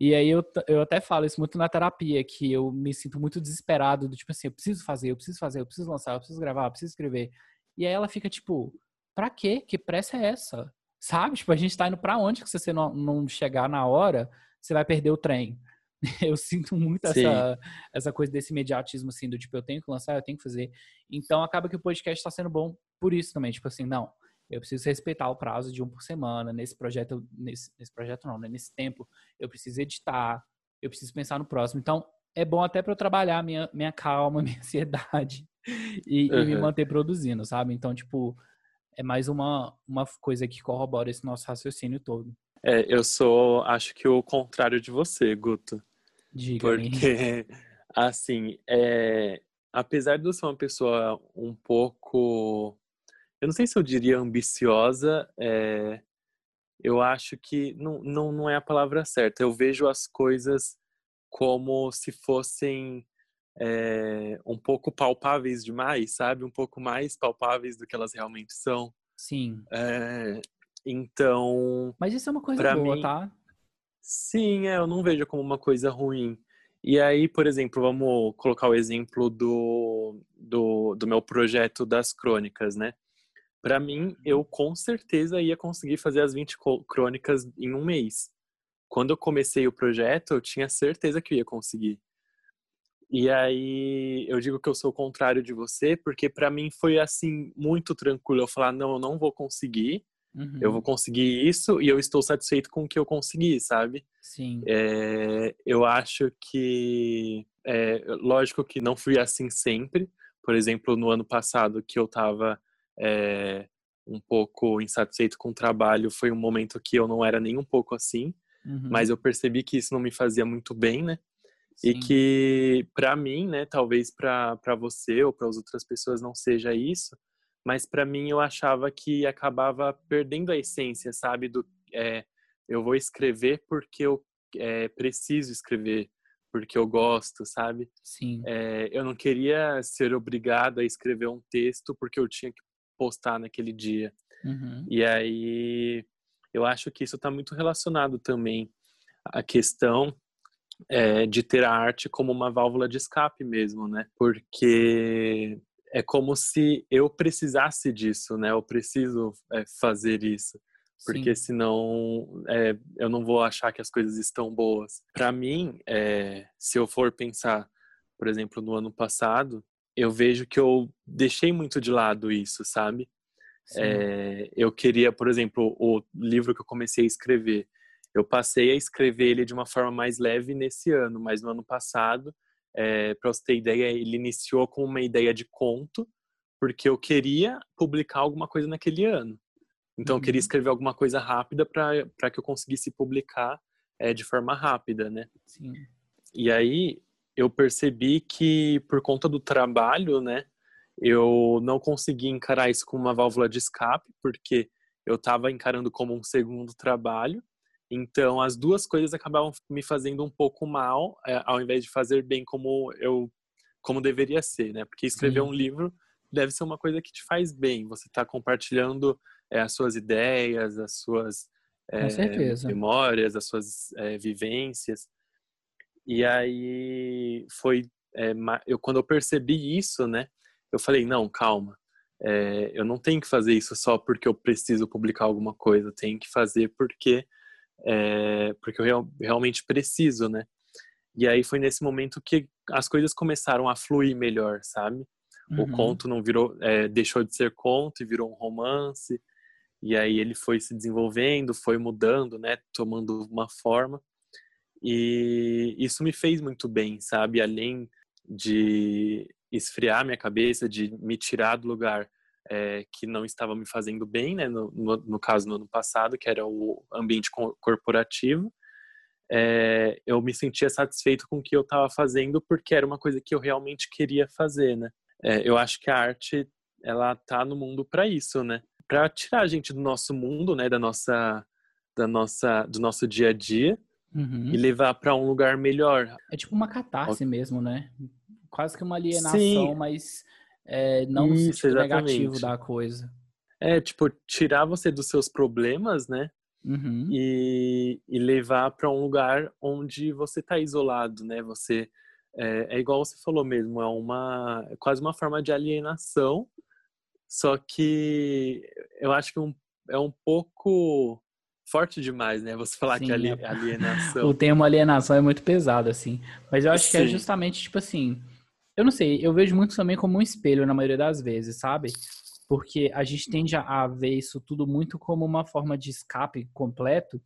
E aí eu, eu até falo isso muito na terapia, que eu me sinto muito desesperado, do tipo assim, eu preciso fazer, eu preciso fazer, eu preciso lançar, eu preciso gravar, eu preciso escrever. E aí ela fica, tipo, pra quê? Que pressa é essa? Sabe? Tipo, a gente tá indo pra onde que se você não, não chegar na hora, você vai perder o trem. Eu sinto muito essa, essa coisa desse imediatismo, assim, do tipo, eu tenho que lançar, eu tenho que fazer. Então, acaba que o podcast está sendo bom por isso também. Tipo assim, não, eu preciso respeitar o prazo de um por semana. Nesse projeto, nesse, nesse projeto não, né? Nesse tempo, eu preciso editar, eu preciso pensar no próximo. Então, é bom até para eu trabalhar minha, minha calma, minha ansiedade e, uhum. e me manter produzindo, sabe? Então, tipo, é mais uma, uma coisa que corrobora esse nosso raciocínio todo.
É, eu sou, acho que o contrário de você, Guto.
Diga
Porque, assim, é, apesar de eu ser uma pessoa um pouco, eu não sei se eu diria ambiciosa, é, eu acho que não, não, não é a palavra certa. Eu vejo as coisas como se fossem é, um pouco palpáveis demais, sabe? Um pouco mais palpáveis do que elas realmente são.
Sim.
É, então.
Mas isso é uma coisa boa,
mim,
tá?
Sim, é, eu não vejo como uma coisa ruim. E aí, por exemplo, vamos colocar o exemplo do, do, do meu projeto das crônicas, né? Para mim, eu com certeza ia conseguir fazer as 20 crônicas em um mês. Quando eu comecei o projeto, eu tinha certeza que eu ia conseguir E aí eu digo que eu sou o contrário de você, porque para mim foi assim muito tranquilo eu falar não, eu não vou conseguir. Uhum. Eu vou conseguir isso e eu estou satisfeito com o que eu consegui, sabe?
Sim.
É, eu acho que é, lógico que não fui assim sempre. Por exemplo, no ano passado que eu estava é, um pouco insatisfeito com o trabalho, foi um momento que eu não era nem um pouco assim, uhum. mas eu percebi que isso não me fazia muito bem, né? Sim. E que para mim, né, talvez para você ou para as outras pessoas não seja isso, mas para mim eu achava que acabava perdendo a essência, sabe? Do é, eu vou escrever porque eu é, preciso escrever, porque eu gosto, sabe?
Sim.
É, eu não queria ser obrigado a escrever um texto porque eu tinha que postar naquele dia. Uhum. E aí eu acho que isso está muito relacionado também à questão é, de ter a arte como uma válvula de escape mesmo, né? Porque é como se eu precisasse disso, né? Eu preciso é, fazer isso, porque Sim. senão é, eu não vou achar que as coisas estão boas. Para mim, é, se eu for pensar, por exemplo, no ano passado, eu vejo que eu deixei muito de lado isso, sabe? É, eu queria, por exemplo, o livro que eu comecei a escrever, eu passei a escrever ele de uma forma mais leve nesse ano, mas no ano passado, é, para você ter ideia, ele iniciou com uma ideia de conto, porque eu queria publicar alguma coisa naquele ano. Então, uhum. eu queria uhum. escrever alguma coisa rápida para que eu conseguisse publicar é, de forma rápida, né?
Sim.
E aí, eu percebi que por conta do trabalho, né, eu não consegui encarar isso como uma válvula de escape, porque eu estava encarando como um segundo trabalho. Então, as duas coisas acabavam me fazendo um pouco mal, é, ao invés de fazer bem como eu como deveria ser, né? Porque escrever Sim. um livro deve ser uma coisa que te faz bem. Você está compartilhando é, as suas ideias, as suas
é,
memórias, as suas é, vivências. E aí foi é, eu quando eu percebi isso, né? Eu falei não, calma. É, eu não tenho que fazer isso só porque eu preciso publicar alguma coisa. Eu tenho que fazer porque é, porque eu real, realmente preciso, né? E aí foi nesse momento que as coisas começaram a fluir melhor, sabe? Uhum. O conto não virou, é, deixou de ser conto e virou um romance. E aí ele foi se desenvolvendo, foi mudando, né? Tomando uma forma. E isso me fez muito bem, sabe? Além de esfriar minha cabeça, de me tirar do lugar é, que não estava me fazendo bem, né? No, no, no, caso, no ano passado, que era o ambiente corporativo, é, eu me sentia satisfeito com o que eu estava fazendo porque era uma coisa que eu realmente queria fazer, né? É, eu acho que a arte, ela tá no mundo para isso, né? Para tirar a gente do nosso mundo, né? Da nossa, da nossa, do nosso dia a dia uhum. e levar para um lugar melhor.
É tipo uma catarse mesmo, né? Quase que uma alienação, Sim. mas é, não Isso, sentido negativo da coisa.
É, tipo, tirar você dos seus problemas, né? Uhum. E, e, levar para um lugar onde você tá isolado, né? Você é, é, igual você falou mesmo, é uma é quase uma forma de alienação, só que eu acho que um, é um pouco forte demais, né? Você falar Sim, que é alienação.
o termo alienação é muito pesado, assim. Mas eu acho Sim. que é justamente, tipo assim. Eu não sei, eu vejo muito também como um espelho na maioria das vezes, sabe? Porque a gente tende a ver isso tudo muito como uma forma de escape completo,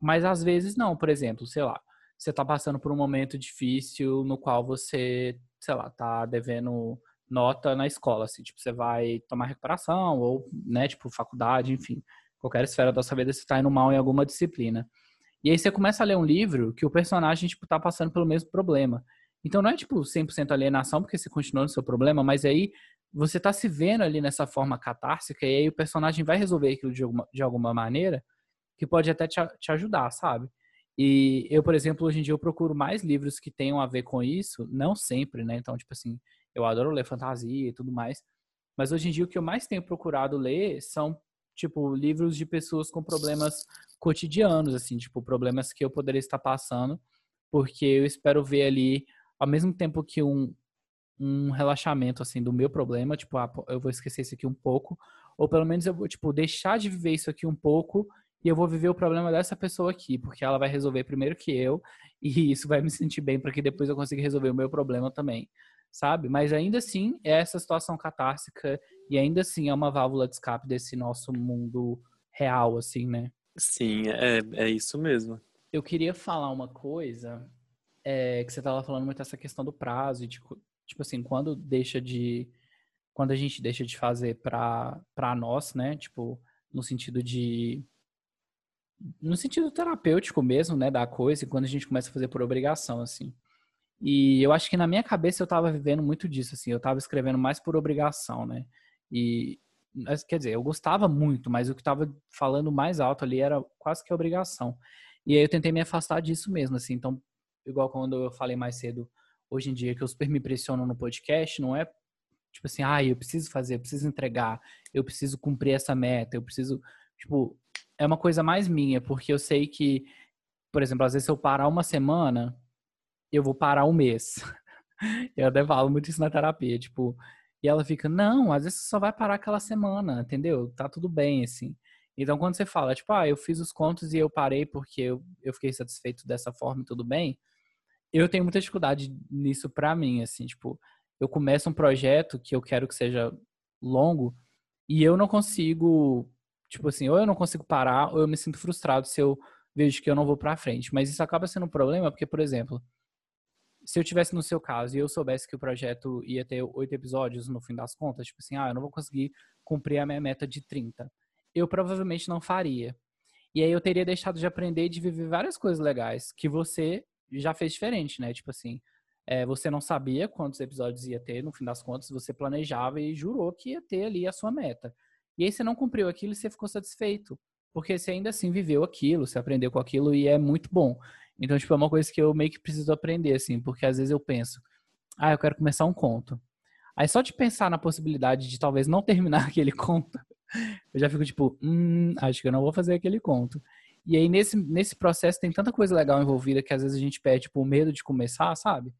mas às vezes não. Por exemplo, sei lá, você tá passando por um momento difícil no qual você, sei lá, tá devendo nota na escola, assim, tipo, você vai tomar recuperação ou, né, tipo, faculdade, enfim qualquer esfera da sua vida, você está indo mal em alguma disciplina. E aí você começa a ler um livro que o personagem, tipo, tá passando pelo mesmo problema. Então não é, tipo, 100% alienação, porque você continua no seu problema, mas aí você tá se vendo ali nessa forma catársica e aí o personagem vai resolver aquilo de alguma, de alguma maneira que pode até te, te ajudar, sabe? E eu, por exemplo, hoje em dia eu procuro mais livros que tenham a ver com isso, não sempre, né? Então, tipo assim, eu adoro ler fantasia e tudo mais, mas hoje em dia o que eu mais tenho procurado ler são tipo, livros de pessoas com problemas cotidianos, assim, tipo, problemas que eu poderia estar passando, porque eu espero ver ali, ao mesmo tempo que um, um relaxamento, assim, do meu problema, tipo, ah, eu vou esquecer isso aqui um pouco, ou pelo menos eu vou, tipo, deixar de viver isso aqui um pouco e eu vou viver o problema dessa pessoa aqui, porque ela vai resolver primeiro que eu, e isso vai me sentir bem para que depois eu consiga resolver o meu problema também, sabe? Mas ainda assim é essa situação catársica e ainda assim é uma válvula de escape desse nosso mundo real, assim, né?
Sim, é, é isso mesmo.
Eu queria falar uma coisa é, que você estava falando muito essa questão do prazo e tipo, tipo assim, quando deixa de quando a gente deixa de fazer para para nós, né? Tipo, no sentido de no sentido terapêutico mesmo, né, da coisa, e quando a gente começa a fazer por obrigação, assim. E eu acho que na minha cabeça eu tava vivendo muito disso, assim, eu tava escrevendo mais por obrigação, né? E, quer dizer, eu gostava muito, mas o que tava falando mais alto ali era quase que obrigação. E aí eu tentei me afastar disso mesmo, assim, então, igual quando eu falei mais cedo, hoje em dia, que eu super me pressiono no podcast, não é tipo assim, ah, eu preciso fazer, eu preciso entregar, eu preciso cumprir essa meta, eu preciso, tipo, é uma coisa mais minha, porque eu sei que, por exemplo, às vezes se eu parar uma semana, eu vou parar um mês. eu até falo muito isso na terapia, tipo, e ela fica, não, às vezes só vai parar aquela semana, entendeu? Tá tudo bem, assim. Então, quando você fala, tipo, ah, eu fiz os contos e eu parei porque eu, eu fiquei satisfeito dessa forma e tudo bem, eu tenho muita dificuldade nisso pra mim, assim, tipo, eu começo um projeto que eu quero que seja longo e eu não consigo Tipo assim, ou eu não consigo parar, ou eu me sinto frustrado se eu vejo que eu não vou para frente. Mas isso acaba sendo um problema, porque, por exemplo, se eu tivesse no seu caso e eu soubesse que o projeto ia ter oito episódios no fim das contas, tipo assim, ah, eu não vou conseguir cumprir a minha meta de 30, eu provavelmente não faria. E aí eu teria deixado de aprender e de viver várias coisas legais que você já fez diferente, né? Tipo assim, é, você não sabia quantos episódios ia ter, no fim das contas, você planejava e jurou que ia ter ali a sua meta. E aí você não cumpriu aquilo e você ficou satisfeito. Porque você ainda assim viveu aquilo, você aprendeu com aquilo e é muito bom. Então, tipo, é uma coisa que eu meio que preciso aprender, assim, porque às vezes eu penso, ah, eu quero começar um conto. Aí só de pensar na possibilidade de talvez não terminar aquele conto, eu já fico tipo, hum, acho que eu não vou fazer aquele conto. E aí nesse, nesse processo tem tanta coisa legal envolvida que às vezes a gente perde, tipo, o medo de começar, sabe?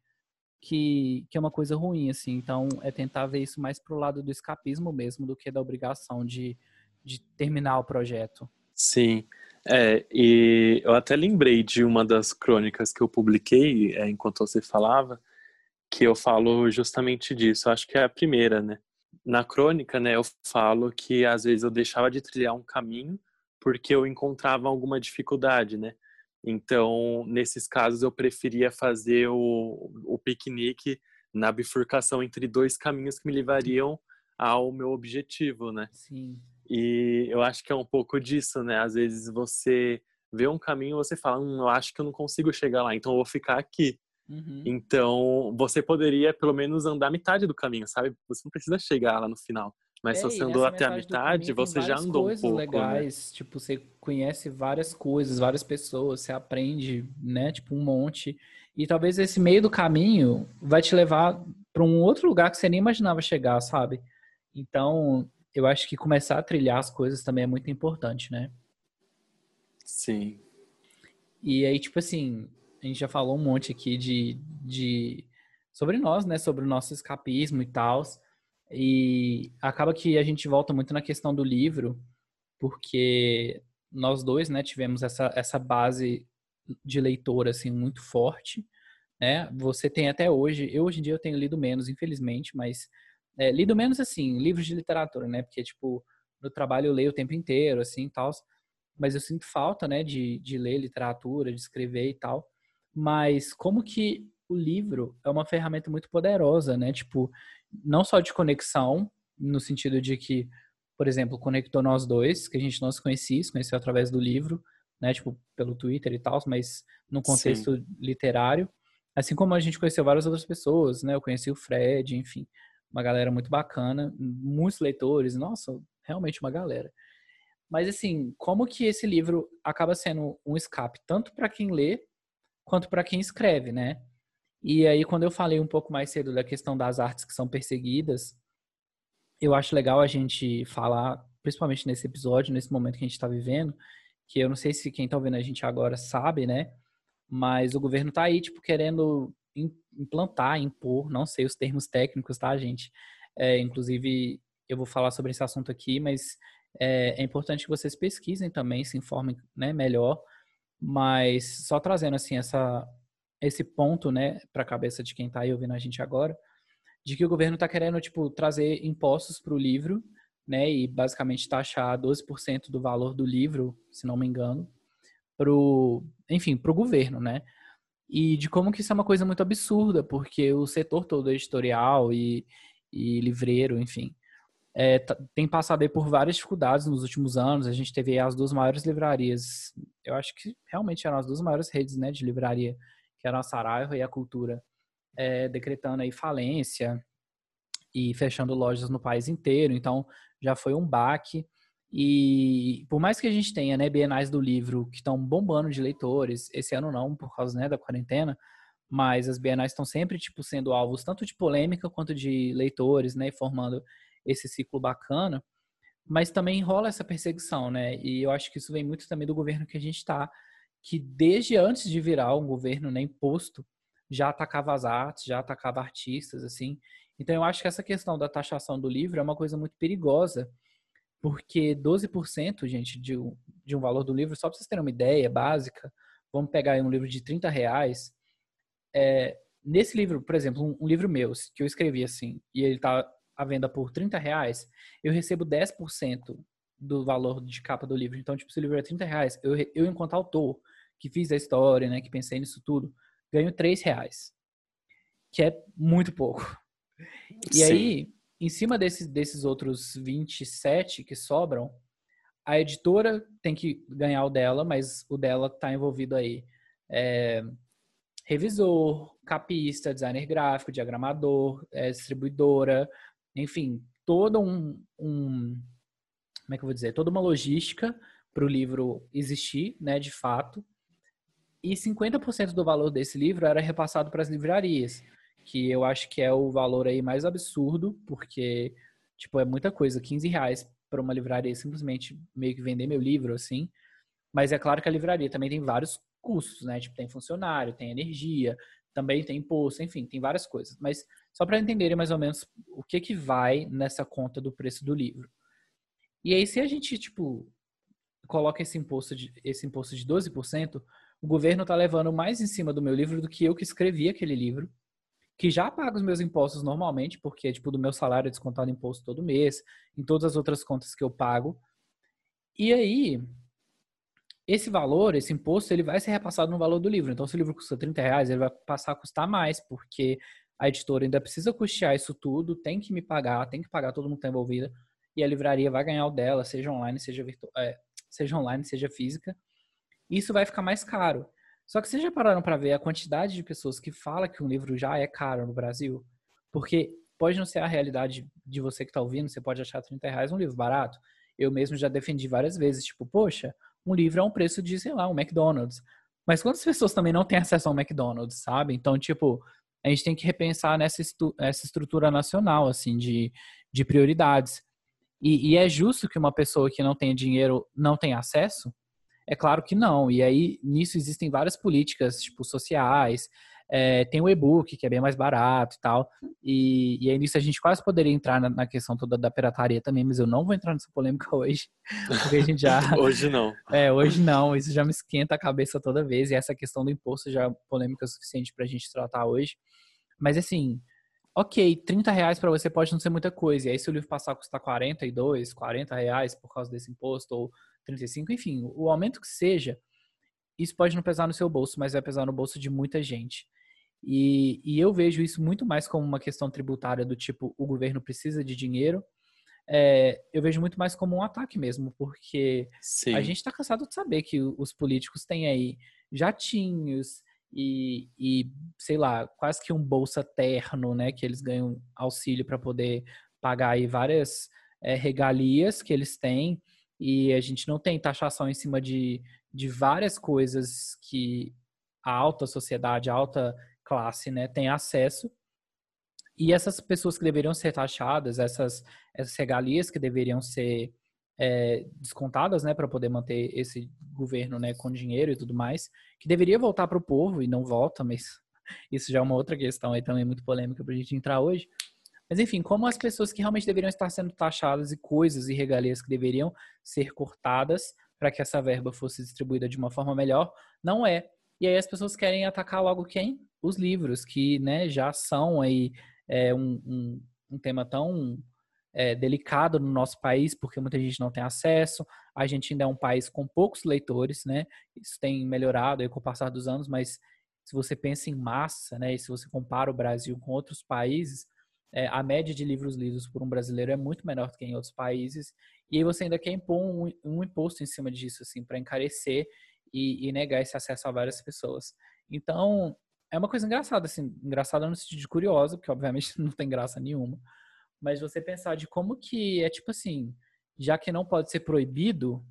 que, que é uma coisa ruim, assim. Então, é tentar ver isso mais pro lado do escapismo mesmo, do que da obrigação de, de terminar o projeto.
Sim. É, e eu até lembrei de uma das crônicas que eu publiquei é, enquanto você falava, que eu falo justamente disso. Acho que é a primeira, né? Na crônica, né, eu falo que às vezes eu deixava de trilhar um caminho porque eu encontrava alguma dificuldade, né? Então, nesses casos, eu preferia fazer o, o piquenique na bifurcação entre dois caminhos que me levariam ao meu objetivo, né?
Sim.
E eu acho que é um pouco disso, né? Às vezes você vê um caminho e você fala, hum, eu acho que eu não consigo chegar lá, então eu vou ficar aqui. Uhum. Então, você poderia pelo menos andar metade do caminho, sabe? Você não precisa chegar lá no final. Mas é, se você andou até a metade, você já andou um pouco.
Né? legais, né? tipo, você conhece várias coisas, várias pessoas, você aprende, né, tipo, um monte. E talvez esse meio do caminho vai te levar para um outro lugar que você nem imaginava chegar, sabe? Então, eu acho que começar a trilhar as coisas também é muito importante, né?
Sim.
E aí, tipo assim, a gente já falou um monte aqui de, de sobre nós, né? Sobre o nosso escapismo e tal. E acaba que a gente volta muito na questão do livro, porque nós dois, né, tivemos essa, essa base de leitor, assim, muito forte, né? Você tem até hoje, eu hoje em dia eu tenho lido menos, infelizmente, mas é, lido menos, assim, livros de literatura, né? Porque, tipo, no trabalho eu leio o tempo inteiro, assim, tal, mas eu sinto falta, né, de, de ler literatura, de escrever e tal. Mas como que o livro é uma ferramenta muito poderosa, né? Tipo, não só de conexão, no sentido de que, por exemplo, conectou nós dois, que a gente não se conhecia, se conheceu através do livro, né, tipo, pelo Twitter e tal, mas no contexto Sim. literário. Assim como a gente conheceu várias outras pessoas, né? Eu conheci o Fred, enfim, uma galera muito bacana, muitos leitores, nossa, realmente uma galera. Mas assim, como que esse livro acaba sendo um escape tanto para quem lê quanto para quem escreve, né? E aí, quando eu falei um pouco mais cedo da questão das artes que são perseguidas, eu acho legal a gente falar, principalmente nesse episódio, nesse momento que a gente está vivendo, que eu não sei se quem está ouvindo a gente agora sabe, né? Mas o governo está aí, tipo, querendo implantar, impor, não sei os termos técnicos, tá, gente? É, inclusive, eu vou falar sobre esse assunto aqui, mas é, é importante que vocês pesquisem também, se informem né, melhor. Mas só trazendo assim essa, esse ponto, né, para a cabeça de quem está aí ouvindo a gente agora, de que o governo está querendo tipo trazer impostos para o livro, né, e basicamente taxar 12% do valor do livro, se não me engano, enfim, para o governo, né? E de como que isso é uma coisa muito absurda, porque o setor todo editorial e, e livreiro, enfim, é, tem passado por várias dificuldades nos últimos anos. A gente teve as duas maiores livrarias, eu acho que realmente eram as duas maiores redes né, de livraria, que eram a Saraiva e a Cultura, é, decretando aí falência e fechando lojas no país inteiro. Então, já foi um baque. E por mais que a gente tenha, né, bienais do livro que estão bombando de leitores, esse ano não, por causa, né, da quarentena, mas as bienais estão sempre, tipo, sendo alvos tanto de polêmica quanto de leitores, né, formando esse ciclo bacana, mas também rola essa perseguição, né, e eu acho que isso vem muito também do governo que a gente está, que desde antes de virar um governo, né, imposto, já atacava as artes, já atacava artistas, assim, então eu acho que essa questão da taxação do livro é uma coisa muito perigosa, porque 12%, gente, de um, de um valor do livro, só para vocês terem uma ideia básica, vamos pegar aí um livro de 30 reais. É, nesse livro, por exemplo, um, um, livro meu, que eu escrevi assim, e ele está à venda por 30 reais, eu recebo 10% do valor de capa do livro. Então, tipo, se o livro é 30 reais, eu, eu enquanto autor, que fiz a história, né, que pensei nisso tudo, ganho 3 reais. Que é muito pouco. E Sim. aí, em cima desses, desses outros 27 que sobram, a editora tem que ganhar o dela, mas o dela está envolvido aí. É, revisor, capista, designer gráfico, diagramador, é, distribuidora, enfim, todo um, um, como é que eu vou dizer, toda uma logística para o livro existir, né, de fato. E 50% do valor desse livro era repassado para as livrarias que eu acho que é o valor aí mais absurdo, porque, tipo, é muita coisa, 15 reais para uma livraria simplesmente meio que vender meu livro, assim. Mas é claro que a livraria também tem vários custos, né? Tipo, tem funcionário, tem energia, também tem imposto, enfim, tem várias coisas. Mas só para entenderem mais ou menos o que que vai nessa conta do preço do livro. E aí, se a gente, tipo, coloca esse imposto de, esse imposto de 12%, o governo está levando mais em cima do meu livro do que eu que escrevi aquele livro que já paga os meus impostos normalmente, porque, tipo, do meu salário é descontado imposto todo mês, em todas as outras contas que eu pago. E aí, esse valor, esse imposto, ele vai ser repassado no valor do livro. Então, se o livro custa 30 reais, ele vai passar a custar mais, porque a editora ainda precisa custear isso tudo, tem que me pagar, tem que pagar todo mundo que está envolvido, e a livraria vai ganhar o dela, seja online, seja, é, seja online, seja física. Isso vai ficar mais caro. Só que vocês já pararam para ver a quantidade de pessoas que fala que um livro já é caro no Brasil? Porque pode não ser a realidade de você que está ouvindo, você pode achar 30 reais um livro barato. Eu mesmo já defendi várias vezes, tipo, poxa, um livro é um preço de, sei lá, um McDonald's. Mas quantas pessoas também não têm acesso ao McDonald's, sabe? Então, tipo, a gente tem que repensar nessa estrutura nacional, assim, de, de prioridades. E, e é justo que uma pessoa que não tem dinheiro não tenha acesso? É claro que não. E aí, nisso existem várias políticas, tipo, sociais. É, tem o e-book, que é bem mais barato e tal. E, e aí, nisso a gente quase poderia entrar na, na, questão toda da pirataria também, mas eu não vou entrar nessa polêmica hoje. Porque a gente já.
hoje não.
É, hoje não. Isso já me esquenta a cabeça toda vez. E essa questão do imposto já é polêmica suficiente pra gente tratar hoje. Mas assim, ok, 30 reais para você pode não ser muita coisa. E aí, se o livro passar a custar 42, 40 reais por causa desse imposto, ou 35, enfim, o aumento que seja, isso pode não pesar no seu bolso, mas vai pesar no bolso de muita gente. E, e eu vejo isso muito mais como uma questão tributária do tipo, o governo precisa de dinheiro. É, eu vejo muito mais como um ataque mesmo, porque Sim. a gente está cansado de saber que os políticos têm aí jatinhos e, e, sei lá, quase que um bolsa terno, né? Que eles ganham auxílio para poder pagar aí várias é, regalias que eles têm e a gente não tem taxação em cima de, de várias coisas que a alta sociedade, a alta classe, né, tem acesso. E essas pessoas que deveriam ser taxadas, essas, essas regalias que deveriam ser é, descontadas, né, para poder manter esse governo, né, com dinheiro e tudo mais, que deveria voltar para o povo e não volta, mas isso já é uma outra questão aí também muito polêmica para a gente entrar hoje. Mas enfim, como as pessoas que realmente deveriam estar sendo taxadas e coisas e regalias que deveriam ser cortadas para que essa verba fosse distribuída de uma forma melhor, não é. E aí as pessoas querem atacar logo quem? Os livros, que né, já são aí é, um, um, um tema tão é, delicado no nosso país, porque muita gente não tem acesso. A gente ainda é um país com poucos leitores, né? Isso tem melhorado aí com o passar dos anos, mas se você pensa em massa, né, e se você compara o Brasil com outros países, é, a média de livros lidos por um brasileiro é muito menor do que em outros países. E aí você ainda quer impor um, um imposto em cima disso, assim, para encarecer e, e, negar esse acesso a várias pessoas. Então, é uma coisa engraçada, assim, engraçada no sentido de curiosa, porque obviamente não tem graça nenhuma. Mas você pensar de como que é tipo assim, já que não pode ser proibido,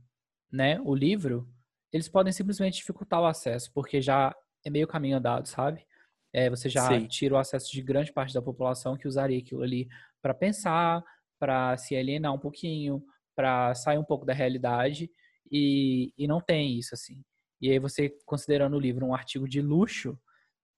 né, o livro, eles podem simplesmente dificultar o acesso, porque já é meio caminho andado, sabe? É, você já Sim. tira o acesso de grande parte da população que usaria aquilo ali para pensar, para se alienar um pouquinho, para sair um pouco da realidade e, e não tem isso assim. E aí você considerando o livro um artigo de luxo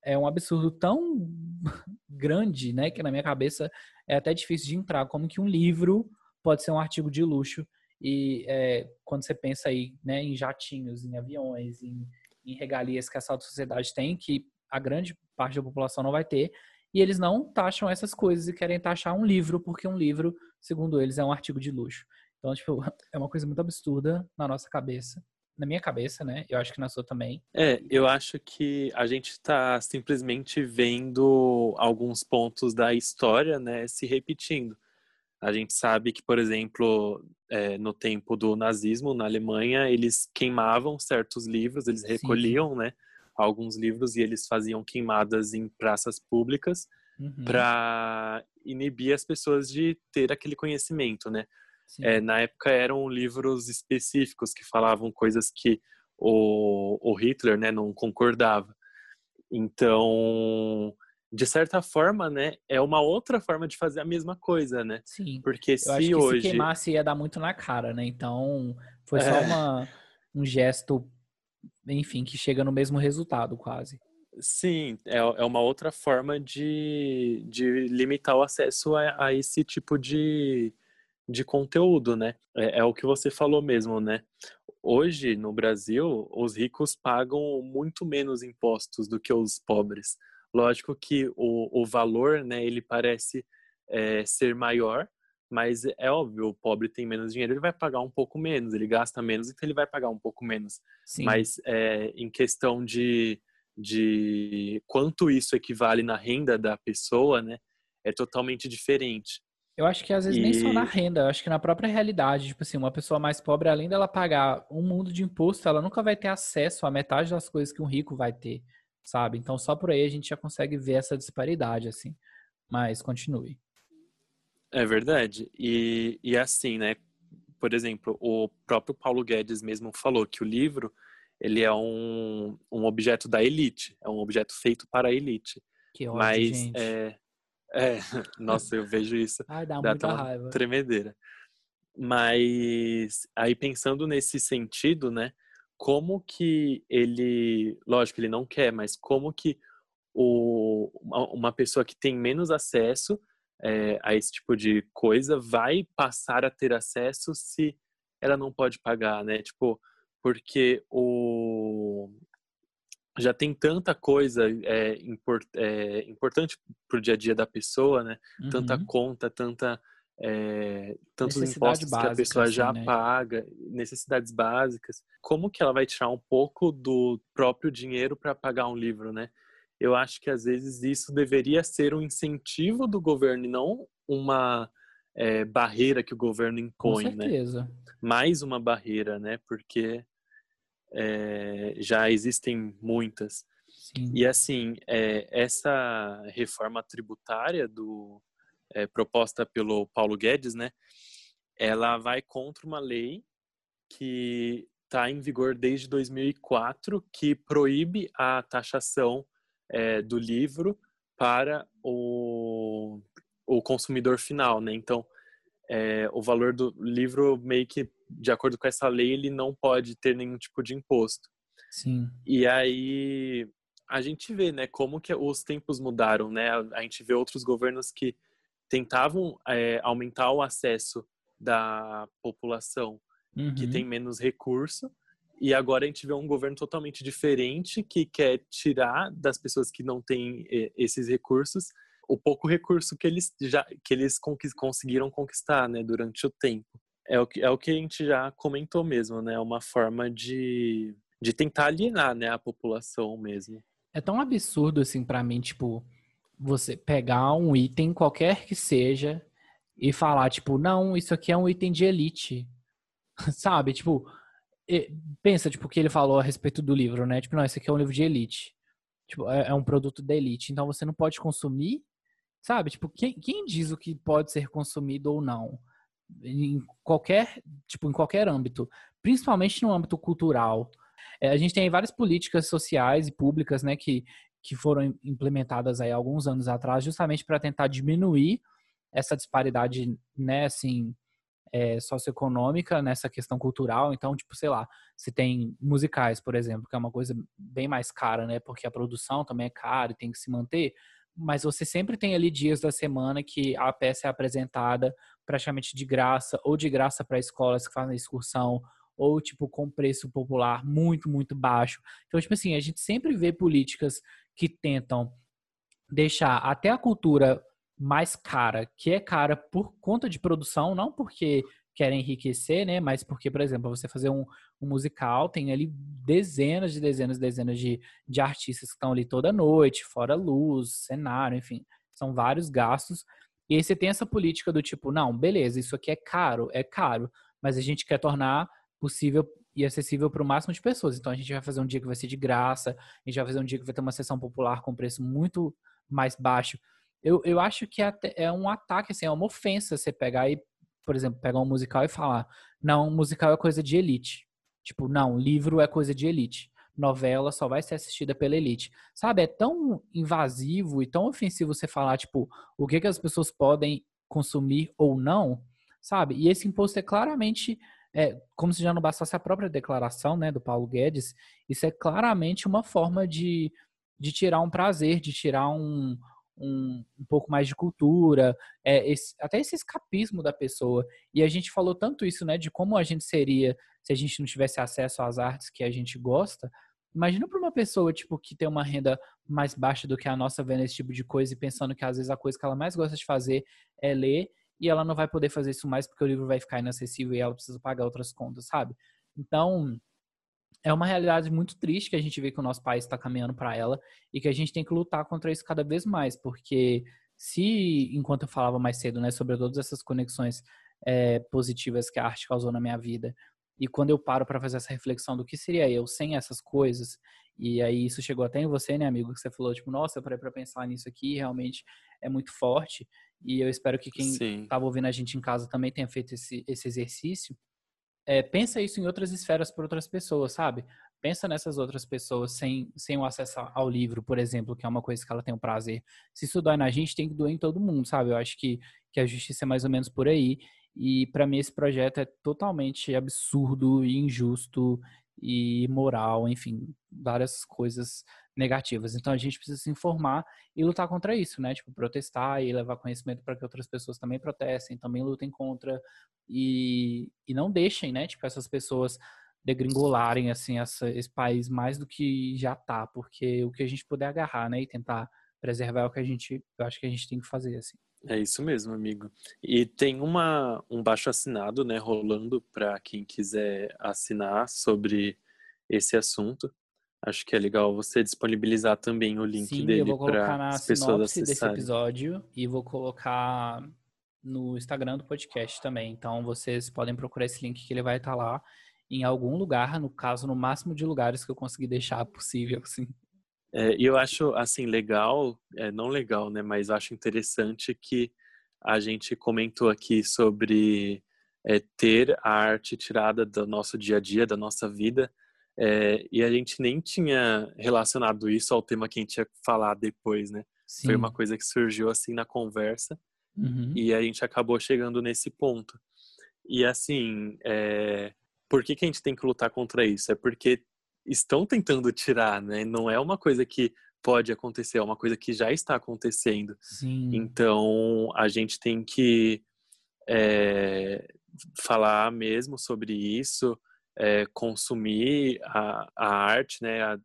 é um absurdo tão grande, né, que na minha cabeça é até difícil de entrar como que um livro pode ser um artigo de luxo e é, quando você pensa aí, né, em jatinhos, em aviões, em em regalias que essa alta sociedade tem, que a grande parte da população não vai ter, e eles não taxam essas coisas e querem taxar um livro, porque um livro, segundo eles, é um artigo de luxo. Então, tipo, é uma coisa muito absurda na nossa cabeça. Na minha cabeça, né? Eu acho que na sua também.
É, eu acho que a gente está simplesmente vendo alguns pontos da história, né, se repetindo. A gente sabe que, por exemplo, é, no tempo do nazismo na Alemanha, eles queimavam certos livros, eles recolhiam, Sim. né, alguns livros e eles faziam queimadas em praças públicas uhum. para inibir as pessoas de ter aquele conhecimento, né? É, na época eram livros específicos que falavam coisas que o, o Hitler, né, não concordava. Então, de certa forma, né, é uma outra forma de fazer a mesma coisa, né?
Sim. Porque se Eu acho que hoje se queimasse ia dar muito na cara, né? Então, foi só é... uma, um gesto, enfim, que chega no mesmo resultado, quase.
Sim, é, é uma outra forma de, de limitar o acesso a, a esse tipo de, de conteúdo, né? É, é, o que você falou mesmo, né? Hoje, no Brasil, os ricos pagam muito menos impostos do que os pobres. Lógico que o, o valor, né, ele parece é, ser maior, mas é óbvio, o pobre tem menos dinheiro, ele vai pagar um pouco menos, ele gasta menos, então ele vai pagar um pouco menos. Sim. Mas é, em questão de, de quanto isso equivale na renda da pessoa, né, é totalmente diferente.
Eu acho que às vezes e... nem só na renda, eu acho que na própria realidade, tipo assim, uma pessoa mais pobre, além dela pagar um mundo de imposto, ela nunca vai ter acesso a metade das coisas que um rico vai ter sabe? Então só por aí a gente já consegue ver essa disparidade, assim. Mas continue.
É verdade. E, e assim, né? Por exemplo, o próprio Paulo Guedes mesmo falou que o livro ele é um, um objeto da elite, é um objeto feito para a elite.
Que ódio, Mas gente.
é, é, nossa, eu vejo isso.
Ai, dá, dá muita raiva.
Tremedeira. Mas aí pensando nesse sentido, né? como que ele, lógico, ele não quer, mas como que o, uma pessoa que tem menos acesso é, a esse tipo de coisa vai passar a ter acesso se ela não pode pagar, né? Tipo, porque o já tem tanta coisa é, import, é, importante pro dia a dia da pessoa, né? Uhum. Tanta conta, tanta é, tantos impostos básica, que a pessoa assim, já né? paga, necessidades básicas. Como que ela vai tirar um pouco do próprio dinheiro para pagar um livro, né? Eu acho que às vezes isso deveria ser um incentivo do governo e não uma é, barreira que o governo impõe, Com
né? certeza. né?
Mais uma barreira, né? Porque é, já existem muitas. Sim. E assim, é, essa reforma tributária do, é, proposta pelo Paulo Guedes, né? Ela vai contra uma lei que está em vigor desde 2004 que proíbe a taxação é, do livro para o, o consumidor final, né? Então, é, o valor do livro meio que, de acordo com essa lei, ele não pode ter nenhum tipo de imposto.
Sim.
E aí a gente vê, né, como que os tempos mudaram, né? A gente vê outros governos que tentavam é, aumentar o acesso da população uhum. que tem menos recurso. E agora a gente vê um governo totalmente diferente que quer tirar das pessoas que não têm é, esses recursos o pouco recurso que eles já que eles conseguiram conquistar, né, durante o tempo. É o que é o que a gente já comentou mesmo, né, é uma forma de de tentar alienar, né, a população mesmo.
É tão absurdo assim para mim, tipo, você pegar um item qualquer que seja e falar tipo, não, isso aqui é um item de elite. Sabe? Tipo, pensa tipo o que ele falou a respeito do livro, né? Tipo, não, esse aqui é um livro de elite. Tipo, é, é um produto da elite, então você não pode consumir Sabe? Tipo, quem, quem diz o que pode ser consumido ou não? Em qualquer, tipo, em qualquer âmbito. Principalmente no âmbito cultural. É, a gente tem várias políticas sociais e públicas, né, que, que foram implementadas aí alguns anos atrás, justamente para tentar diminuir essa disparidade, né, assim, é, socioeconômica nessa questão cultural. Então, tipo, sei lá, se tem musicais, por exemplo, que é uma coisa bem mais cara, né, porque a produção também é cara e tem que se manter mas você sempre tem ali dias da semana que a peça é apresentada praticamente de graça, ou de graça para escolas que fazem excursão, ou tipo com preço popular muito, muito baixo. Então, tipo assim, a gente sempre vê políticas que tentam deixar até a cultura mais cara, que é cara por conta de produção, não porque querem enriquecer, né? Mas porque, por exemplo, você fazer um, um musical, tem ali dezenas de dezenas e dezenas de, de artistas que estão ali toda noite, fora luz, cenário, enfim, são vários gastos. E aí você tem essa política do tipo, não, beleza, isso aqui é caro, é caro, mas a gente quer tornar possível e acessível para o máximo de pessoas. Então a gente vai fazer um dia que vai ser de graça, a gente vai fazer um dia que vai ter uma sessão popular com preço muito mais baixo. Eu, eu acho que é, é um ataque, assim, é uma ofensa você pegar e por exemplo, pegar um musical e falar: não, musical é coisa de elite. Tipo, não, livro é coisa de elite. Novela só vai ser assistida pela elite. Sabe, é tão invasivo e tão ofensivo você falar, tipo, o que, que as pessoas podem consumir ou não, sabe? E esse imposto é claramente, é, como se já não bastasse a própria declaração, né, do Paulo Guedes, isso é claramente uma forma de, de tirar um prazer, de tirar um, um, um pouco mais de cultura, é, esse, até esse escapismo da pessoa. E a gente falou tanto isso, né, de como a gente seria se a gente não tivesse acesso às artes que a gente gosta. Imagina para uma pessoa tipo que tem uma renda mais baixa do que a nossa vendo esse tipo de coisa e pensando que às vezes a coisa que ela mais gosta de fazer é ler e ela não vai poder fazer isso mais porque o livro vai ficar inacessível e ela precisa pagar outras contas, sabe? Então, é uma realidade muito triste que a gente vê que o nosso país está caminhando para ela e que a gente tem que lutar contra isso cada vez mais, porque se, enquanto eu falava mais cedo, né, sobre todas essas conexões é, positivas que a arte causou na minha vida, e quando eu paro para fazer essa reflexão do que seria eu sem essas coisas, e aí isso chegou até em você, né, amigo, que você falou, tipo, nossa, eu parei para pensar nisso aqui, realmente é muito forte, e eu espero que quem estava ouvindo a gente em casa também tenha feito esse, esse exercício, é, pensa isso em outras esferas para outras pessoas, sabe? Pensa nessas outras pessoas sem, sem o acesso ao livro, por exemplo, que é uma coisa que ela tem o um prazer. Se isso dói na gente, tem que doer em todo mundo, sabe? Eu acho que, que a justiça é mais ou menos por aí. E para mim esse projeto é totalmente absurdo e injusto e moral, enfim, várias coisas negativas. Então a gente precisa se informar e lutar contra isso, né? Tipo, protestar e levar conhecimento para que outras pessoas também protestem, também lutem contra e, e não deixem, né? Tipo, essas pessoas degringolarem assim essa, esse país mais do que já tá, porque o que a gente puder agarrar, né, e tentar preservar é o que a gente, eu acho que a gente tem que fazer assim.
É isso mesmo, amigo. E tem uma, um baixo assinado, né, rolando para quem quiser assinar sobre esse assunto. Acho que é legal você disponibilizar também o link
Sim,
dele
para as pessoas acessarem. desse episódio e vou colocar no Instagram do podcast também. Então vocês podem procurar esse link que ele vai estar lá em algum lugar, no caso, no máximo de lugares que eu conseguir deixar possível, assim.
É, e eu acho, assim, legal, é, não legal, né, mas acho interessante que a gente comentou aqui sobre é, ter a arte tirada do nosso dia a dia, da nossa vida, é, e a gente nem tinha relacionado isso ao tema que a gente ia falar depois, né? Sim. Foi uma coisa que surgiu assim na conversa uhum. e a gente acabou chegando nesse ponto. E assim, é, por que, que a gente tem que lutar contra isso? É porque estão tentando tirar, né? Não é uma coisa que pode acontecer, é uma coisa que já está acontecendo.
Sim.
Então, a gente tem que é, falar mesmo sobre isso, é, consumir a, a, arte, né? A,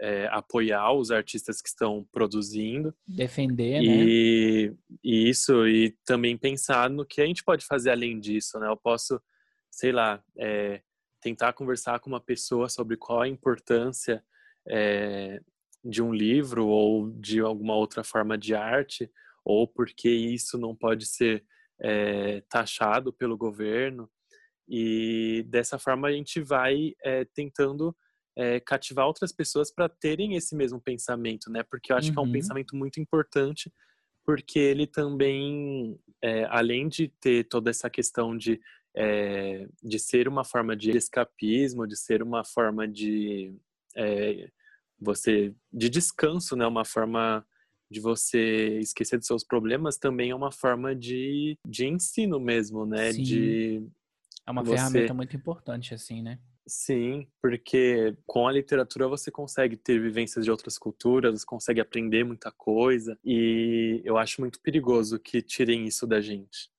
é, apoiar os artistas que estão produzindo.
Defender,
e, né? E isso, e também pensar no que a gente pode fazer além disso, né? Eu posso, sei lá, é, tentar conversar com uma pessoa sobre qual a importância é, de um livro ou de alguma outra forma de arte, ou porque isso não pode ser é, taxado pelo governo. E dessa forma a gente vai é, tentando é, cativar outras pessoas para terem esse mesmo pensamento, né? Porque eu acho uhum. que é um uhum. pensamento muito importante, porque ele também, é, além de ter toda essa questão de, de ser uma forma de escapismo, de ser uma forma de você de descanso, né? Uma forma de você esquecer dos seus problemas também é uma forma de, de ensino mesmo, né?
Sim.
De
é uma você... ferramenta muito importante, assim, né?
Sim, porque com a literatura você consegue ter vivências de outras culturas, você consegue aprender muita coisa, e eu acho muito perigoso que tirem isso da gente.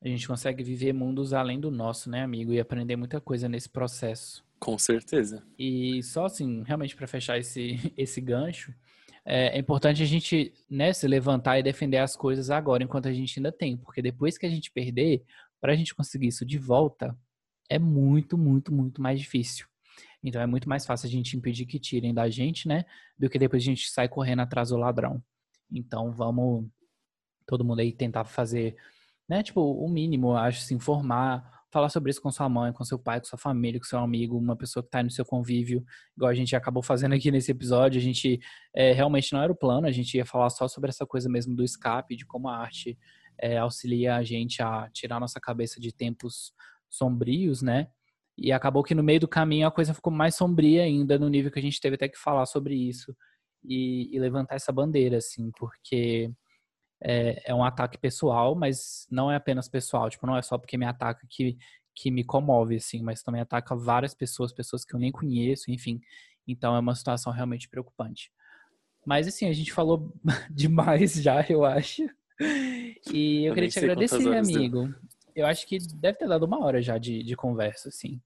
A gente consegue viver mundos além do nosso, né, amigo? E aprender muita coisa nesse processo.
Com certeza.
E só assim, realmente para fechar esse, esse gancho, é, é, importante a gente né, se levantar e defender as coisas agora, enquanto a gente ainda tem, porque depois que a gente perder, para a gente conseguir isso de volta, é muito, muito, muito mais difícil. Então é muito mais fácil a gente impedir que tirem da gente, né? Do que depois a gente sai correndo atrás do ladrão. Então vamos todo mundo aí tentar fazer, né? Tipo, o mínimo, acho, se informar, falar sobre isso com sua mãe, com seu pai, com sua família, com seu amigo, uma pessoa que está no seu convívio, igual a gente acabou fazendo aqui nesse episódio. A gente é, realmente não era o plano, a gente ia falar só sobre essa coisa mesmo do escape, de como a arte é, auxilia a gente a tirar nossa cabeça de tempos sombrios, né? E acabou que no meio do caminho a coisa ficou mais sombria ainda, no nível que a gente teve até que falar sobre isso e, e levantar essa bandeira, assim, porque é, é, um ataque pessoal, mas não é apenas pessoal, tipo, não é só porque me ataca que, que me comove, assim, mas também ataca várias pessoas, pessoas que eu nem conheço, enfim. Então é uma situação realmente preocupante. Mas assim, a gente falou demais já, eu acho. E eu, eu queria te agradecer, amigo. Deu eu acho que deve ter dado uma hora já de, de conversa, assim.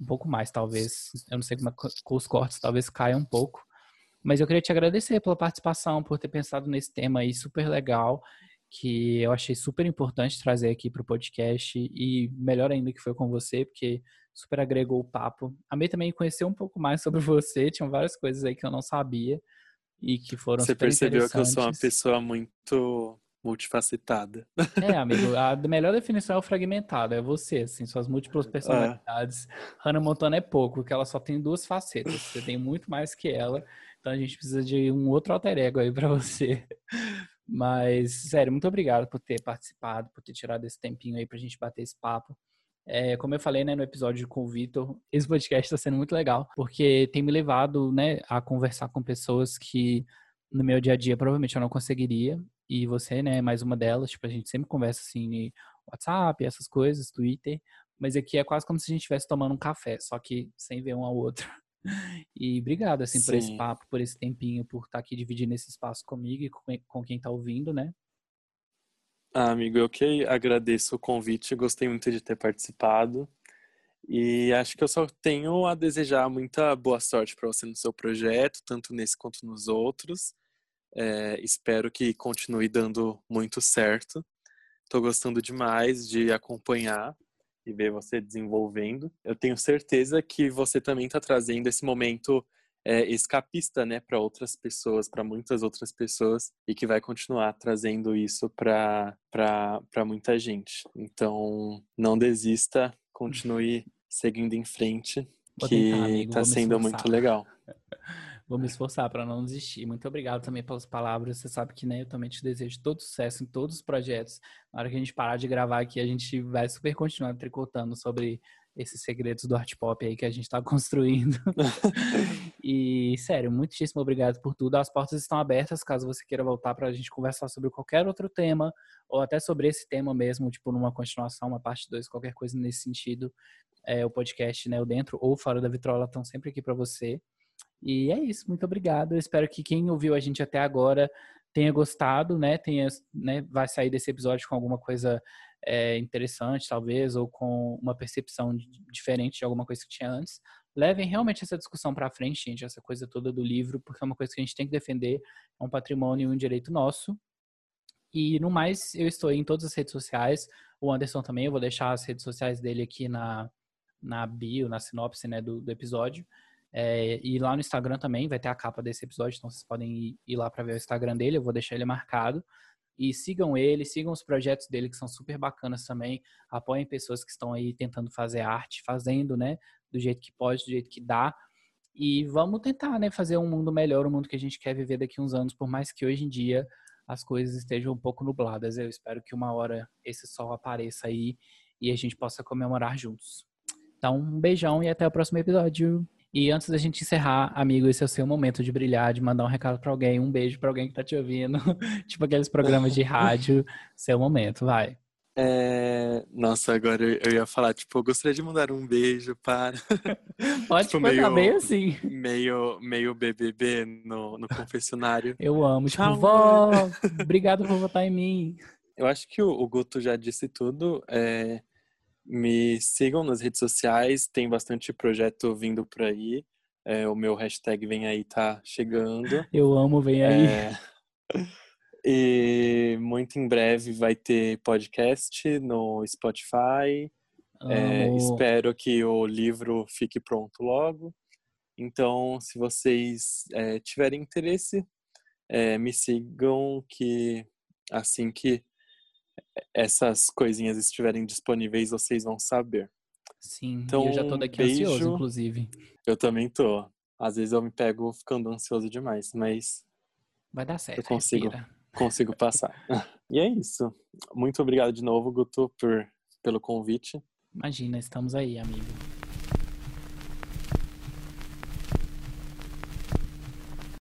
Um pouco mais, talvez. Eu não sei como é, com os cortes, talvez caia um pouco. Mas eu queria te agradecer pela participação, por ter pensado nesse tema aí super legal, que eu achei super importante trazer aqui para o podcast. E melhor ainda que foi com você, porque super agregou o papo. Amei também conhecer um pouco mais sobre você. Tinham várias coisas aí que eu não sabia e que foram
Você percebeu que eu sou uma pessoa muito multifacetada.
É, amigo, a melhor definição é o fragmentado, é você, assim, suas múltiplas é. personalidades. É. Hannah Montana é pouco, porque ela só tem duas facetas, você tem muito mais que ela, então a gente precisa de um outro alter ego aí para você. Mas, sério, muito obrigado por ter participado, por ter tirado esse tempinho aí pra gente bater esse papo. É, como eu falei né, no episódio com o Vitor, esse podcast está sendo muito legal, porque tem me levado né, a conversar com pessoas que no meu dia a dia provavelmente eu não conseguiria e você, né, é mais uma delas. Tipo, a gente sempre conversa assim no WhatsApp, essas coisas, Twitter. Mas aqui é quase como se a gente estivesse tomando um café, só que sem ver um ao outro. E obrigado, assim, Sim. por esse papo, por esse tempinho, por estar aqui dividindo esse espaço comigo e com quem está ouvindo, né?
Ah, amigo, eu que agradeço o convite, gostei muito de ter participado. E acho que eu só tenho a desejar muita boa sorte para você no seu projeto, tanto nesse quanto nos outros. É, espero que continue dando muito certo. Estou gostando demais de acompanhar e ver você desenvolvendo. Eu tenho certeza que você também está trazendo esse momento é, escapista, né, para outras pessoas, para muitas outras pessoas, e que vai continuar trazendo isso para muita gente. Então, não desista, continue seguindo em frente, Vou que está sendo muito legal.
Vou me esforçar para não desistir. Muito obrigado também pelas palavras. Você sabe que né, eu também te desejo todo sucesso em todos os projetos. Na hora que a gente parar de gravar aqui, a gente vai super continuar tricotando sobre esses segredos do art pop aí que a gente está construindo. e, sério, muitíssimo obrigado por tudo. As portas estão abertas caso você queira voltar para a gente conversar sobre qualquer outro tema, ou até sobre esse tema mesmo, tipo numa continuação, uma parte 2, qualquer coisa nesse sentido. É, o podcast, né, o Dentro ou Fora da Vitrola estão sempre aqui para você. E é isso, muito obrigado. Eu espero que quem ouviu a gente até agora tenha gostado, né? Tenha, né? Vai sair desse episódio com alguma coisa é, interessante, talvez, ou com uma percepção diferente de alguma coisa que tinha antes. Levem realmente essa discussão para frente, gente, essa coisa toda do livro, porque é uma coisa que a gente tem que defender, é um patrimônio e um direito nosso. E no mais, eu estou em todas as redes sociais. O Anderson também, eu vou deixar as redes sociais dele aqui na, na bio, na sinopse né, do, do episódio. É, e lá no Instagram também vai ter a capa desse episódio, então vocês podem ir, lá para ver o Instagram dele, eu vou deixar ele marcado. E sigam ele, sigam os projetos dele que são super bacanas também. Apoiem pessoas que estão aí tentando fazer arte, fazendo, né, do jeito que pode, do jeito que dá. E vamos tentar, né, fazer um mundo melhor, um mundo que a gente quer viver daqui uns anos, por mais que hoje em dia as coisas estejam um pouco nubladas. Eu espero que uma hora esse sol apareça aí e a gente possa comemorar juntos. Então, um beijão e até o próximo episódio. E antes da gente encerrar, amigo, esse é o seu momento de brilhar, de mandar um recado para alguém, um beijo para alguém que tá te ouvindo, tipo aqueles programas de rádio, seu momento, vai.
É... Nossa, agora eu ia falar, tipo, eu gostaria de mandar um beijo para.
Pode tipo, meio, bem assim.
Meio, meio BBB no, no confessionário.
Eu amo, tipo, Tchau, vó, obrigado por votar em mim.
Eu acho que o, o Guto já disse tudo. É... Me sigam nas redes sociais, tem bastante projeto vindo por aí. É, o meu hashtag vem aí tá chegando.
Eu amo vem aí.
É... E muito em breve vai ter podcast no Spotify. É, espero que o livro fique pronto logo. Então, se vocês é, tiverem interesse, é, me sigam que assim que essas coisinhas estiverem disponíveis, vocês vão saber.
Sim, então, eu já tô daqui beijo. ansioso, inclusive.
Eu também tô. Às vezes eu me pego ficando ansioso demais, mas.
Vai dar certo.
Eu consigo, consigo passar. e é isso. Muito obrigado de novo, Guto, por, pelo convite.
Imagina, estamos aí, amigo.